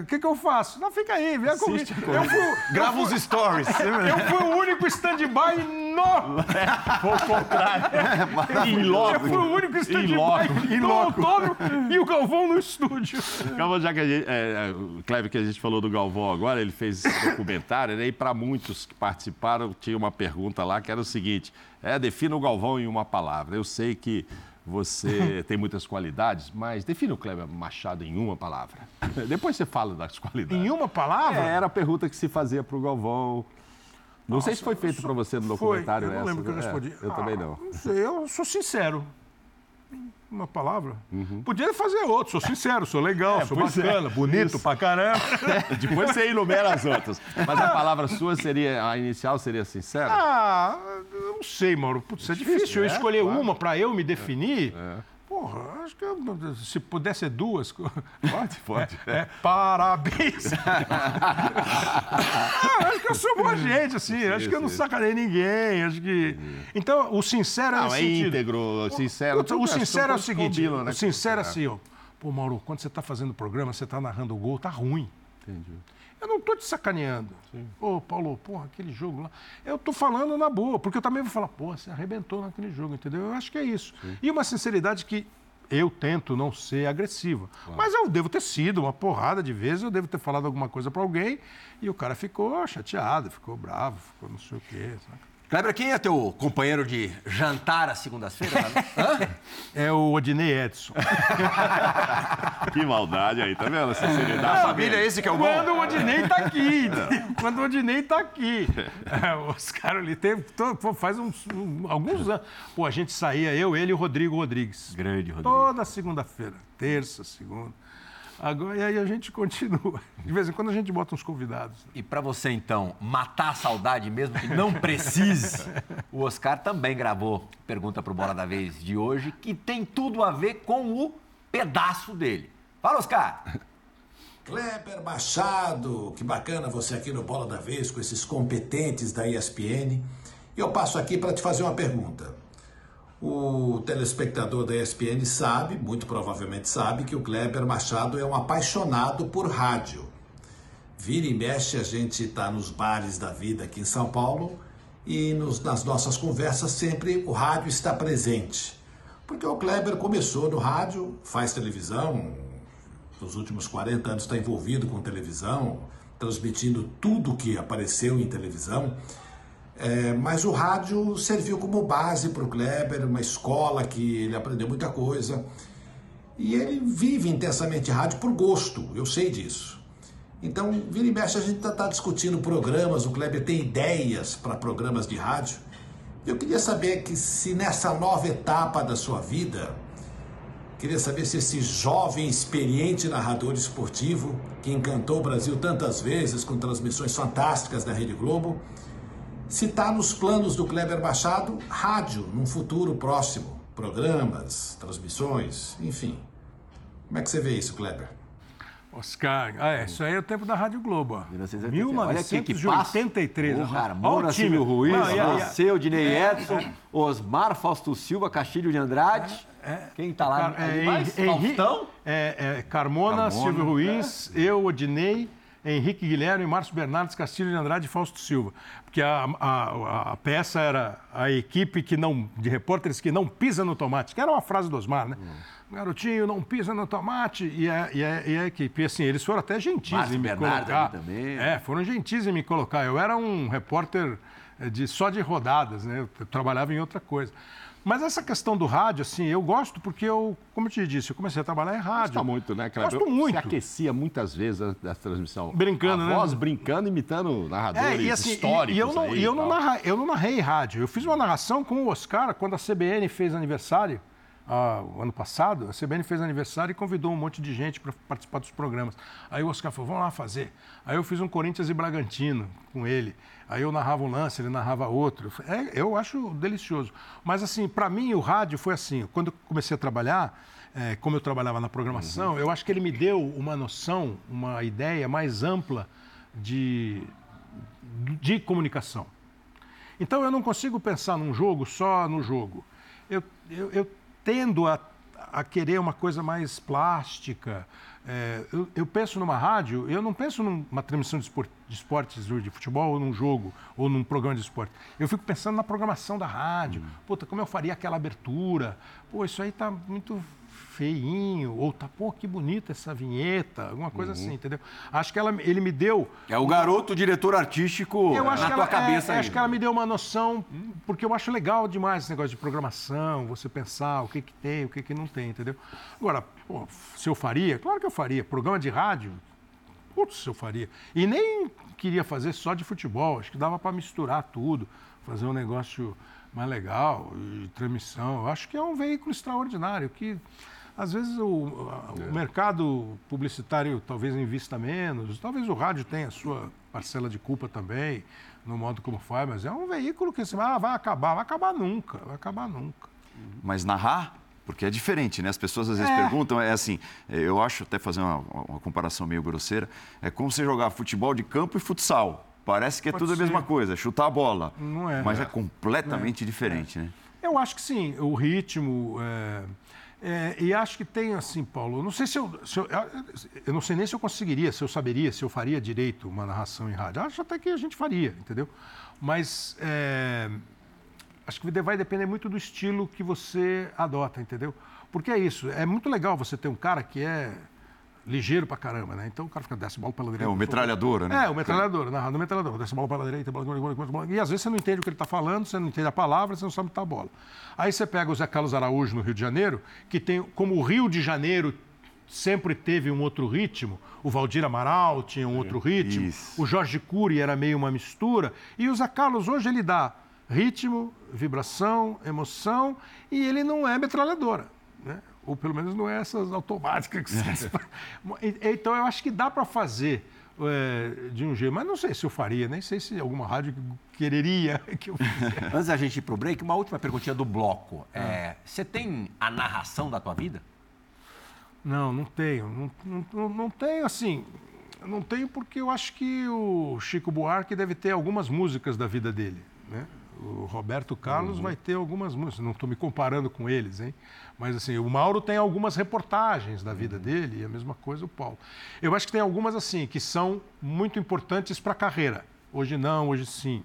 O que, que eu faço? Não, fica aí, vem comigo. Eu fui, Grava uns stories. eu fui o único stand-by no. Foi o contrário. Em loco. Eu fui o único stand-by no autódromo e o Galvão no estúdio. Calma, já que a gente. É, é o Cleve, que a gente falou do Galvão agora, ele fez esse documentário, né? e para muitos que participaram, tinha uma pergunta lá que era o seguinte: é, defina o Galvão em uma palavra. Eu sei que você tem muitas qualidades, mas define o Kleber Machado em uma palavra. Depois você fala das qualidades. Em uma palavra? É, era a pergunta que se fazia para o Galvão. Não Nossa, sei se foi feito para você no documentário. Foi. Eu não lembro que eu respondi. É, eu ah, também não. Não sei, eu sou sincero uma palavra. Uhum. Podia fazer outro, sou sincero, sou legal, é, sou é. bacana, é. bonito Isso. pra caramba. Depois você enumera as outras. Mas a palavra sua seria, a inicial seria sincero? Ah, não sei, Mauro. Putz, é difícil, difícil eu é, escolher claro. uma para eu me definir. É. Porra, acho que eu, se puder ser duas. Pode, pode. É, é, parabéns! ah, acho que eu sou boa gente, assim. Sim, acho que eu não sacanei ninguém. Acho que. Então, o sincero não, é. Não, é íntegro, sincero. O, o, o sincero é o seguinte: combina, né? o sincero é assim, ó. Pô, Mauro, quando você está fazendo o programa, você está narrando o gol, tá ruim. Entendi. Eu não estou te sacaneando. Ô, Paulo, porra, aquele jogo lá. Eu estou falando na boa, porque eu também vou falar, pô, você arrebentou naquele jogo, entendeu? Eu acho que é isso. Sim. E uma sinceridade que eu tento não ser agressiva. Claro. Mas eu devo ter sido uma porrada de vezes, eu devo ter falado alguma coisa para alguém e o cara ficou chateado, ficou bravo, ficou não sei o quê. Sabe? Kleber, quem é teu companheiro de jantar às segundas-feiras? é o Odinei Edson. que maldade aí, tá vendo? Sinceridade. A família é esse que é o bom. Quando o Odinei tá aqui. Quando o Odinei tá aqui. É, os caras ali teve, faz uns, alguns anos. Pô, a gente saía, eu, ele e o Rodrigo Rodrigues. Grande Rodrigo. Toda segunda-feira. Terça, segunda. Agora, e aí a gente continua. De vez em quando a gente bota uns convidados. E para você, então, matar a saudade mesmo que não precise, o Oscar também gravou pergunta para o Bola da Vez de hoje, que tem tudo a ver com o pedaço dele. Fala, Oscar! Kleber Machado, que bacana você aqui no Bola da Vez com esses competentes da ESPN. E eu passo aqui para te fazer uma pergunta. O telespectador da ESPN sabe, muito provavelmente sabe, que o Kleber Machado é um apaixonado por rádio. Vira e mexe, a gente está nos bares da vida aqui em São Paulo e nos, nas nossas conversas sempre o rádio está presente. Porque o Kleber começou no rádio, faz televisão, nos últimos 40 anos está envolvido com televisão, transmitindo tudo que apareceu em televisão. É, mas o rádio serviu como base para o Kleber, uma escola que ele aprendeu muita coisa. E ele vive intensamente rádio por gosto, eu sei disso. Então, vira e mexe, a gente está tá discutindo programas, o Kleber tem ideias para programas de rádio. Eu queria saber que se nessa nova etapa da sua vida, queria saber se esse jovem, experiente narrador esportivo, que encantou o Brasil tantas vezes com transmissões fantásticas da Rede Globo, se está nos planos do Kleber Machado, rádio, num futuro próximo, programas, transmissões, enfim. Como é que você vê isso, Kleber? Oscar, ah, é, isso aí é o tempo da Rádio Globo. ó. 1983. Olha aqui que 1983. Porra, Ó, Carmona, ó o time. Silvio Ruiz, a- você, Odinei Edson, Osmar, Fausto Silva, Castilho de Andrade. Quem tá lá? É? Henri- Faustão? é, é, Carmona, Carmona, Silvio Ruiz, eu, Odinei, Henrique Guilherme, Márcio Bernardes, Castilho de Andrade e Fausto Silva. Porque a, a- a peça era a equipe que não, de repórteres que não pisa no tomate, que era uma frase do Osmar, né? Garotinho, não pisa no tomate. E a, e a- e a equipe, assim, eles foram até gentis Márcio em me Bernardes colocar. também. É, foram gentis em me colocar. Eu era um repórter eh, de, só de rodadas, né? Eu trabalhava em outra coisa. Mas essa questão do rádio, assim, eu gosto porque eu, como eu te disse, eu comecei a trabalhar em rádio. Gosta muito, né, Kleber? Gosto muito. Você aquecia muitas vezes a, a transmissão. Brincando, a né? voz brincando, imitando narradores É, e assim, e- históricos e, eu não, aí e eu e não, narra- eu não narrei rádio. Eu fiz uma narração com o Oscar quando a CBN fez aniversário, o ano passado. A CBN fez aniversário e convidou um monte de gente para participar dos programas. Aí o Oscar falou: vamos lá fazer. Aí eu fiz um Corinthians e Bragantino com ele. Aí eu narrava um lance, ele narrava outro. É, eu acho delicioso. Mas, assim, para mim, o rádio foi assim: quando eu comecei a trabalhar. é, como eu trabalhava na programação, eu acho que ele me deu uma noção, uma ideia mais ampla de, de comunicação. Então eu não consigo pensar num jogo só no jogo. Eu, eu, eu tendo a, a querer uma coisa mais plástica. É, eu, eu penso numa rádio, eu não penso numa transmissão de, de esportes, de futebol, ou num jogo, ou num programa de esporte. Eu fico pensando na programação da rádio. Puta, como eu faria aquela abertura? Pô, isso aí tá muito feinho, ou tá, pô, que bonita essa vinheta, alguma coisa assim, entendeu? Acho que ela, ele me deu É o garoto diretor artístico eu acho na que tua ela, cabeça é, aí. acho que ela me deu uma noção, porque eu acho legal demais esse negócio de programação, você pensar o que, que tem, o que, que não tem, entendeu? Agora, pô, se eu faria, claro que eu faria. Programa de rádio, putz, eu faria. E nem queria fazer só de futebol, acho que dava para misturar tudo, fazer um negócio mais legal, e transmissão. Eu acho que é um veículo extraordinário, que às vezes o, a- o mercado publicitário talvez invista menos, talvez o rádio tenha a sua parcela de culpa também, no modo como faz, mas é um veículo que assim, ah, vai acabar, vai acabar nunca, vai acabar nunca. Mas narrar, porque é diferente, né? As pessoas às vezes É. perguntam, é assim, eu acho até fazer uma, uma comparação meio grosseira, é como você jogar futebol de campo e futsal. Parece que é Pode tudo a ser. mesma coisa, chutar a bola. Não é. Mas é, É. completamente diferente, né? Eu acho que sim, o ritmo. É, e acho que tem assim, Paulo. Não sei se eu, se eu. eu não sei nem se eu conseguiria, se eu saberia, se eu faria direito uma narração em rádio. Acho até que a gente faria, entendeu? Mas é, acho que vai depender muito do estilo que você adota, entendeu? Porque é isso. É muito legal você ter um cara que é ligeiro pra caramba, né? Então o cara fica desce a bola pela direita. É o metralhadora, né? É, o metralhador, narrando o metralhador. Desce a bola para a direita, bola, bola, bola, bola. E às vezes você não entende o que ele está falando, você não entende a palavra, você não sabe botar a bola. Aí você pega o Zé Carlos Araújo no Rio de Janeiro, que tem, como o Rio de Janeiro sempre teve um outro ritmo, o Valdir Amaral tinha um outro ritmo, Isso. o Jorge Cury era meio uma mistura, e o Zé Carlos hoje ele dá ritmo, vibração, emoção, e ele não é metralhadora. Né? Ou pelo menos não é essas automáticas que você... E- Então eu acho que dá para fazer é, de um jeito, mas não sei se eu faria, nem sei se alguma rádio quereria que eu fizesse. Antes da gente ir pro break, uma última perguntinha do bloco. É, Você tem a narração da tua vida? Não, não tenho. Não, não, não- não tenho, assim. Não tenho porque eu acho que o Chico Buarque deve ter algumas músicas da vida dele. Né? O Roberto Carlos vai ter algumas músicas. Não estou me comparando com eles, hein? Mas assim, o Mauro tem algumas reportagens da vida dele e a mesma coisa o Paulo. Eu acho que tem algumas assim que são muito importantes para a carreira. Hoje não, hoje sim.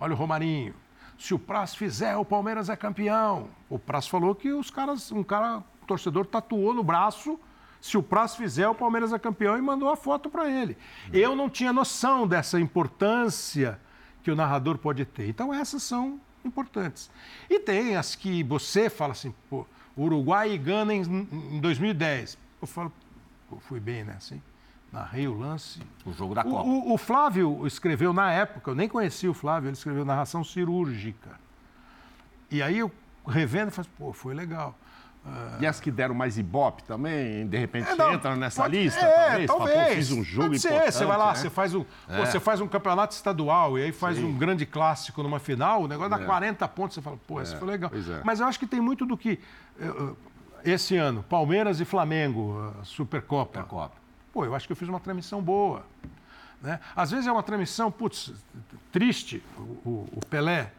Olha o Romarinho. Se o Praz fizer, o Palmeiras é campeão. O Praz falou que os caras, um cara, um torcedor tatuou no braço. Se o Praz fizer, o Palmeiras é campeão e mandou a foto para ele. Eu não tinha noção dessa importância que o narrador pode ter. Então essas são importantes. E tem as que você fala assim, pô, Uruguai e Gana em, em 2010. Eu falo, pô, fui bem nessa, hein? narrei o lance. O jogo da O, Copa. o- o Flávio escreveu na época, eu nem conhecia o Flávio, ele escreveu narração cirúrgica. E aí eu revendo, falei, pô, foi legal. E as que deram mais ibope também, de repente É, não, entram nessa pode- lista, é, talvez? Fala, talvez. fiz um jogo Pode ser, Você vai lá, né? você, faz um, pô, você faz um campeonato estadual e aí faz um grande clássico numa final, o negócio dá 40 pontos, você fala, pô, esse foi legal. é. Mas eu acho que tem muito do que. eh, eh, Esse ano, Palmeiras e Flamengo, Supercopa. Da Copa. Pô, eu acho que eu fiz uma transmissão boa. Né? Às vezes é uma transmissão, putz, triste, o, o- o Pelé.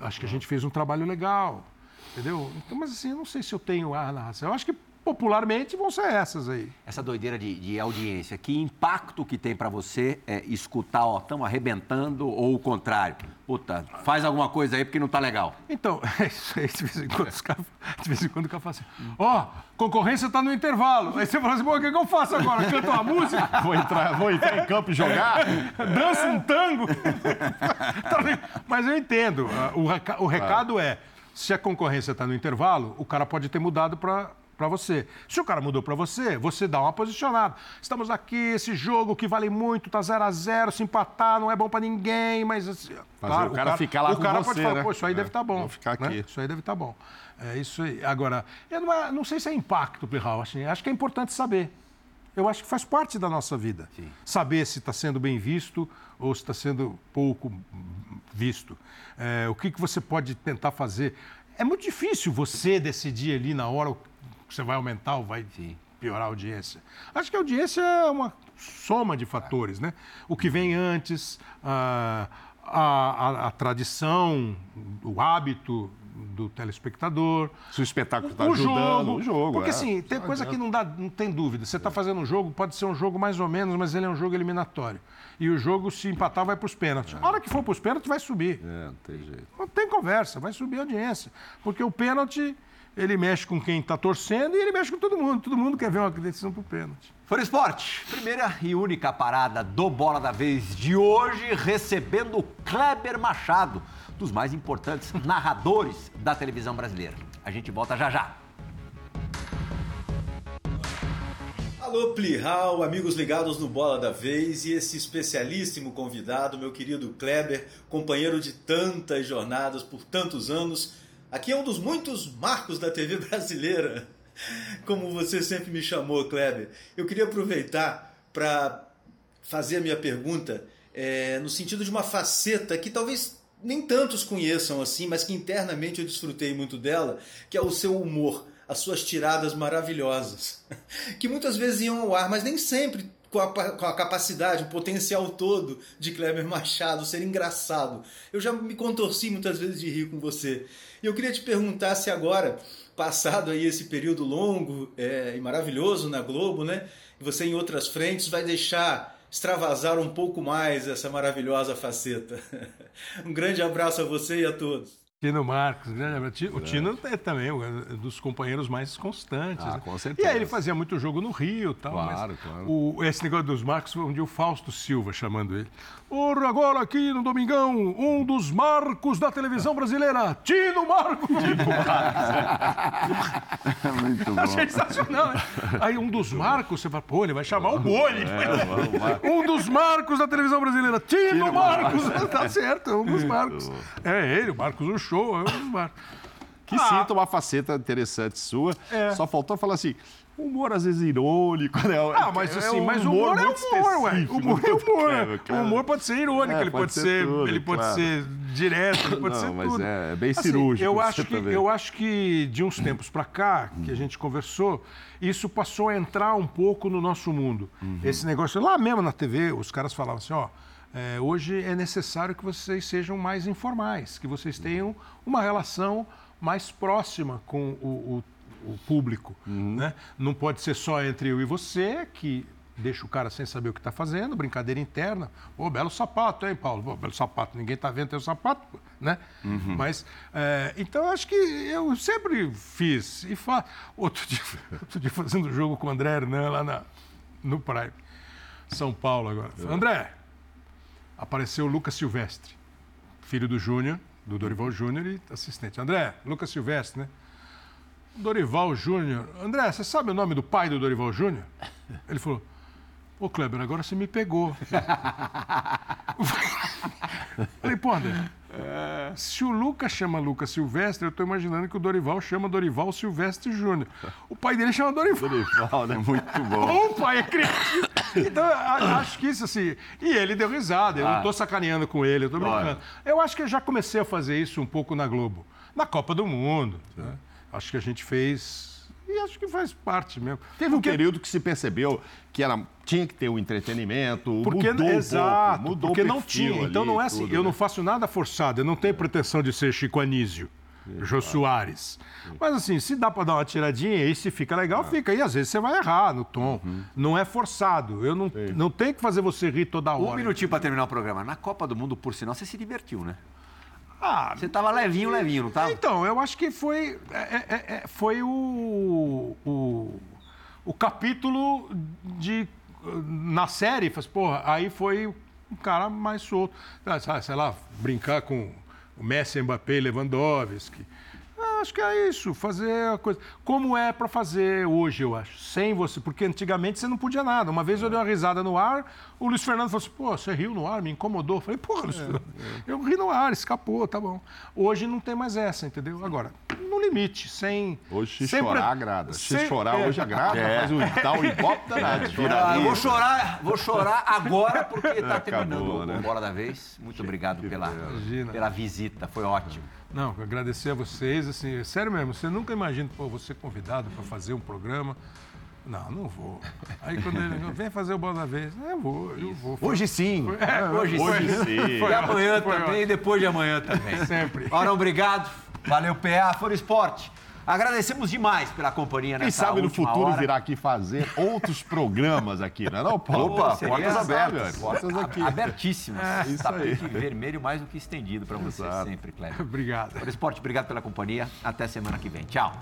Acho que a gente fez um trabalho legal. Entendeu? Então, mas assim, eu não sei se eu tenho a narração. Eu acho que popularmente vão ser essas aí. Essa doideira de, de audiência, que impacto que tem pra você é escutar, ó, estamos arrebentando ou o contrário? Puta, faz alguma coisa aí porque não tá legal. Então, é isso aí, de vez em quando, os caras, de vez em quando o cara fala assim, ó, concorrência tá no intervalo. Aí você fala assim, pô, o que, que eu faço agora? Canto uma música? Vou entrar, vou entrar em campo e jogar? Dança um tango? Tá? Mas eu entendo. ah, o recado é, se a concorrência está no intervalo, o cara pode ter mudado para para você. Se o cara mudou para você, você dá uma posicionada. Estamos aqui, esse jogo que vale muito, tá 0 a 0 se empatar não é bom para ninguém, mas... Assim, Fazer o cara ficar lá O com cara você, pode falar, né? pô, isso aí É, deve estar bom. vou ficar né? aqui. Isso aí deve estar bom. É isso aí. Agora, eu não, não sei se é impacto, Pirral. Assim, acho que é importante saber. Eu acho que faz parte da nossa vida. Saber se está sendo bem visto ou se está sendo pouco visto. É, o que, que você pode tentar fazer. É muito difícil você decidir ali na hora que você vai aumentar ou vai piorar a audiência. Acho que a audiência é uma soma de fatores, né? O que vem antes, a, a, a- a tradição, o hábito do telespectador, Se o espetáculo está ajudando, jogo. o jogo. Porque é. assim, tem coisa que não, dá, não tem dúvida. Você está fazendo um jogo, pode ser um jogo mais ou menos, mas ele é um jogo eliminatório. E o jogo, se empatar, vai para os pênaltis. A hora que for para os pênaltis, vai subir. É, não tem jeito. Não tem conversa, vai subir a audiência. Porque o pênalti, ele mexe com quem está torcendo e ele mexe com todo mundo. Todo mundo quer ver uma decisão para o pênalti. Fora Esporte, primeira e única parada do Bola da Vez de hoje, recebendo o Kleber Machado, dos mais importantes narradores da televisão brasileira. A gente volta já já. Alô, Plihal, amigos ligados no Bola da Vez e esse especialíssimo convidado, meu querido Kleber, companheiro de tantas jornadas por tantos anos. Aqui é um dos muitos marcos da TV brasileira, como você sempre me chamou, Kleber. Eu queria aproveitar para fazer a minha pergunta é, no sentido de uma faceta que talvez nem tantos conheçam assim, mas que internamente eu desfrutei muito dela, que é o seu humor, as suas tiradas maravilhosas, que muitas vezes iam ao ar, mas nem sempre com a, com a capacidade, o potencial todo de Kleber Machado ser engraçado. Eu já me contorci muitas vezes de rir com você. E eu queria te perguntar se agora, passado aí esse período longo é, e maravilhoso na Globo, né? Você em outras frentes vai deixar extravasar um pouco mais essa maravilhosa faceta. Um grande abraço a você e a todos. Tino Marcos, grande abraço. Ti- o Tino é também um dos companheiros mais constantes. Ah, né? com certeza. E aí ele fazia muito jogo no Rio e tal. Claro, mas claro. O, esse negócio dos Marcos foi um dia o Fausto Silva chamando ele. Ora, agora aqui no Domingão, um dos marcos da televisão brasileira, Tino Marcos. Muito bom. Achei sensacional, né? Aí um dos marcos, você fala, pô, ele vai chamar o Boni. um dos marcos da televisão brasileira, Tino, Marcos. tá certo, é um dos marcos. É ele, o Marcos o show, é um dos marcos. Que cita uma faceta interessante sua. É. Só faltou falar assim, humor às vezes irônico, né? Ah, mas assim, mas o humor é humor, ué. específico, Humor é humor. claro, O humor pode ser irônico, É, ele pode pode ser ser, tudo, ele pode claro. ser direto, ele pode Não, ser mas tudo. é bem Assim, cirúrgico Eu você acho que também. eu acho que de uns tempos para cá que a gente conversou, isso passou a entrar um pouco no nosso mundo. Uhum. Esse negócio lá mesmo na TV, os caras falavam assim, ó, é, hoje é necessário que vocês sejam mais informais, que vocês tenham uma relação mais próxima com o, o- o público. Uhum. Né? Não pode ser só entre eu e você, que deixa o cara sem saber o que está fazendo, brincadeira interna. Ô, belo sapato, hein, Paulo? Pô, belo sapato, ninguém está vendo teu sapato, né? Mas, é, então, acho que eu sempre fiz. E fa... outro, dia, outro dia, fazendo jogo com o André Hernan lá na, no Prime, São Paulo agora. Falei, André, apareceu o Lucas Silvestre, filho do Júnior, do Dorival Júnior e assistente. André, Lucas Silvestre, né? Dorival Júnior. André, você sabe o nome do pai do Dorival Júnior? Ele falou, Ô, Kleber, agora você me pegou. Falei, pô, André, se o Lucas chama Lucas Silvestre, eu estou imaginando que o Dorival chama Dorival Silvestre Júnior. O pai dele chama Dorival. Dorival, né? Muito bom. O pai é criativo. Então, a- acho que isso assim. E ele deu risada. Eu não estou sacaneando com ele, eu estou brincando. Eu acho que eu já comecei a fazer isso um pouco na Globo. Na Copa do Mundo. né? Acho que a gente fez. E acho que faz parte mesmo. Teve um período que se percebeu que era, tinha que ter o entretenimento, Porque, mudou um exato, pouco, mudou porque o não tinha. Então ali, não é assim. tudo, eu né? não faço nada forçado. Eu não tenho pretensão de ser Chico Anísio, Jô Soares. Mas assim, se dá para dar uma tiradinha e se fica legal, fica. E às vezes você vai errar no tom. Não é forçado. Eu não, não tenho que fazer você rir toda hora. Um minutinho para terminar o programa. Na Copa do Mundo, por sinal, você se divertiu, né? Ah, Você tava levinho, levinho, não tava? Então, eu acho que foi, é, é, é, foi o, o, o capítulo de. Na série, faz, porra, aí foi um cara mais solto. Ah, Sei lá, brincar com o Messi, Mbappé Lewandowski. Acho que é isso, fazer a coisa. Como é para fazer hoje, eu acho. Sem você, porque antigamente você não podia nada. Uma vez eu dei uma risada no ar, o Luiz Fernando falou assim: pô, você riu no ar, me incomodou. Eu falei, pô, Luiz Fernando, eu ri no ar, escapou, tá bom. Hoje não tem mais essa, entendeu? Agora, no limite, sem. Hoje se sem chorar agrada. Se sem- chorar é. hoje agrada, faz um tal um ibope danado. Ah, eu vou chorar, vou chorar agora porque está terminando Acabou, o né? Bola da Vez. Muito obrigado pela, pela visita, foi ótimo. Não, agradecer a vocês, assim, sério mesmo, você nunca imagina, pô, você convidado para fazer um programa. Não, não vou. Aí quando ele vem fazer o bola da vez, eu vou, eu vou. Hoje sim. Hoje, Hoje sim. sim. E amanhã também, e depois de amanhã também. Sempre. Ora, obrigado. Valeu, PA, Foro Esporte. Agradecemos demais pela companhia Quem nessa sabe no futuro hora. virá aqui fazer outros programas aqui, não é não, Paulo? Opa, seria portas abertas. Portas aqui. Abertíssimas. isso Tapete vermelho mais do que estendido para você Exato. sempre, Cleber. Obrigado. Foro Esporte, obrigado pela companhia. Até semana que vem. Tchau.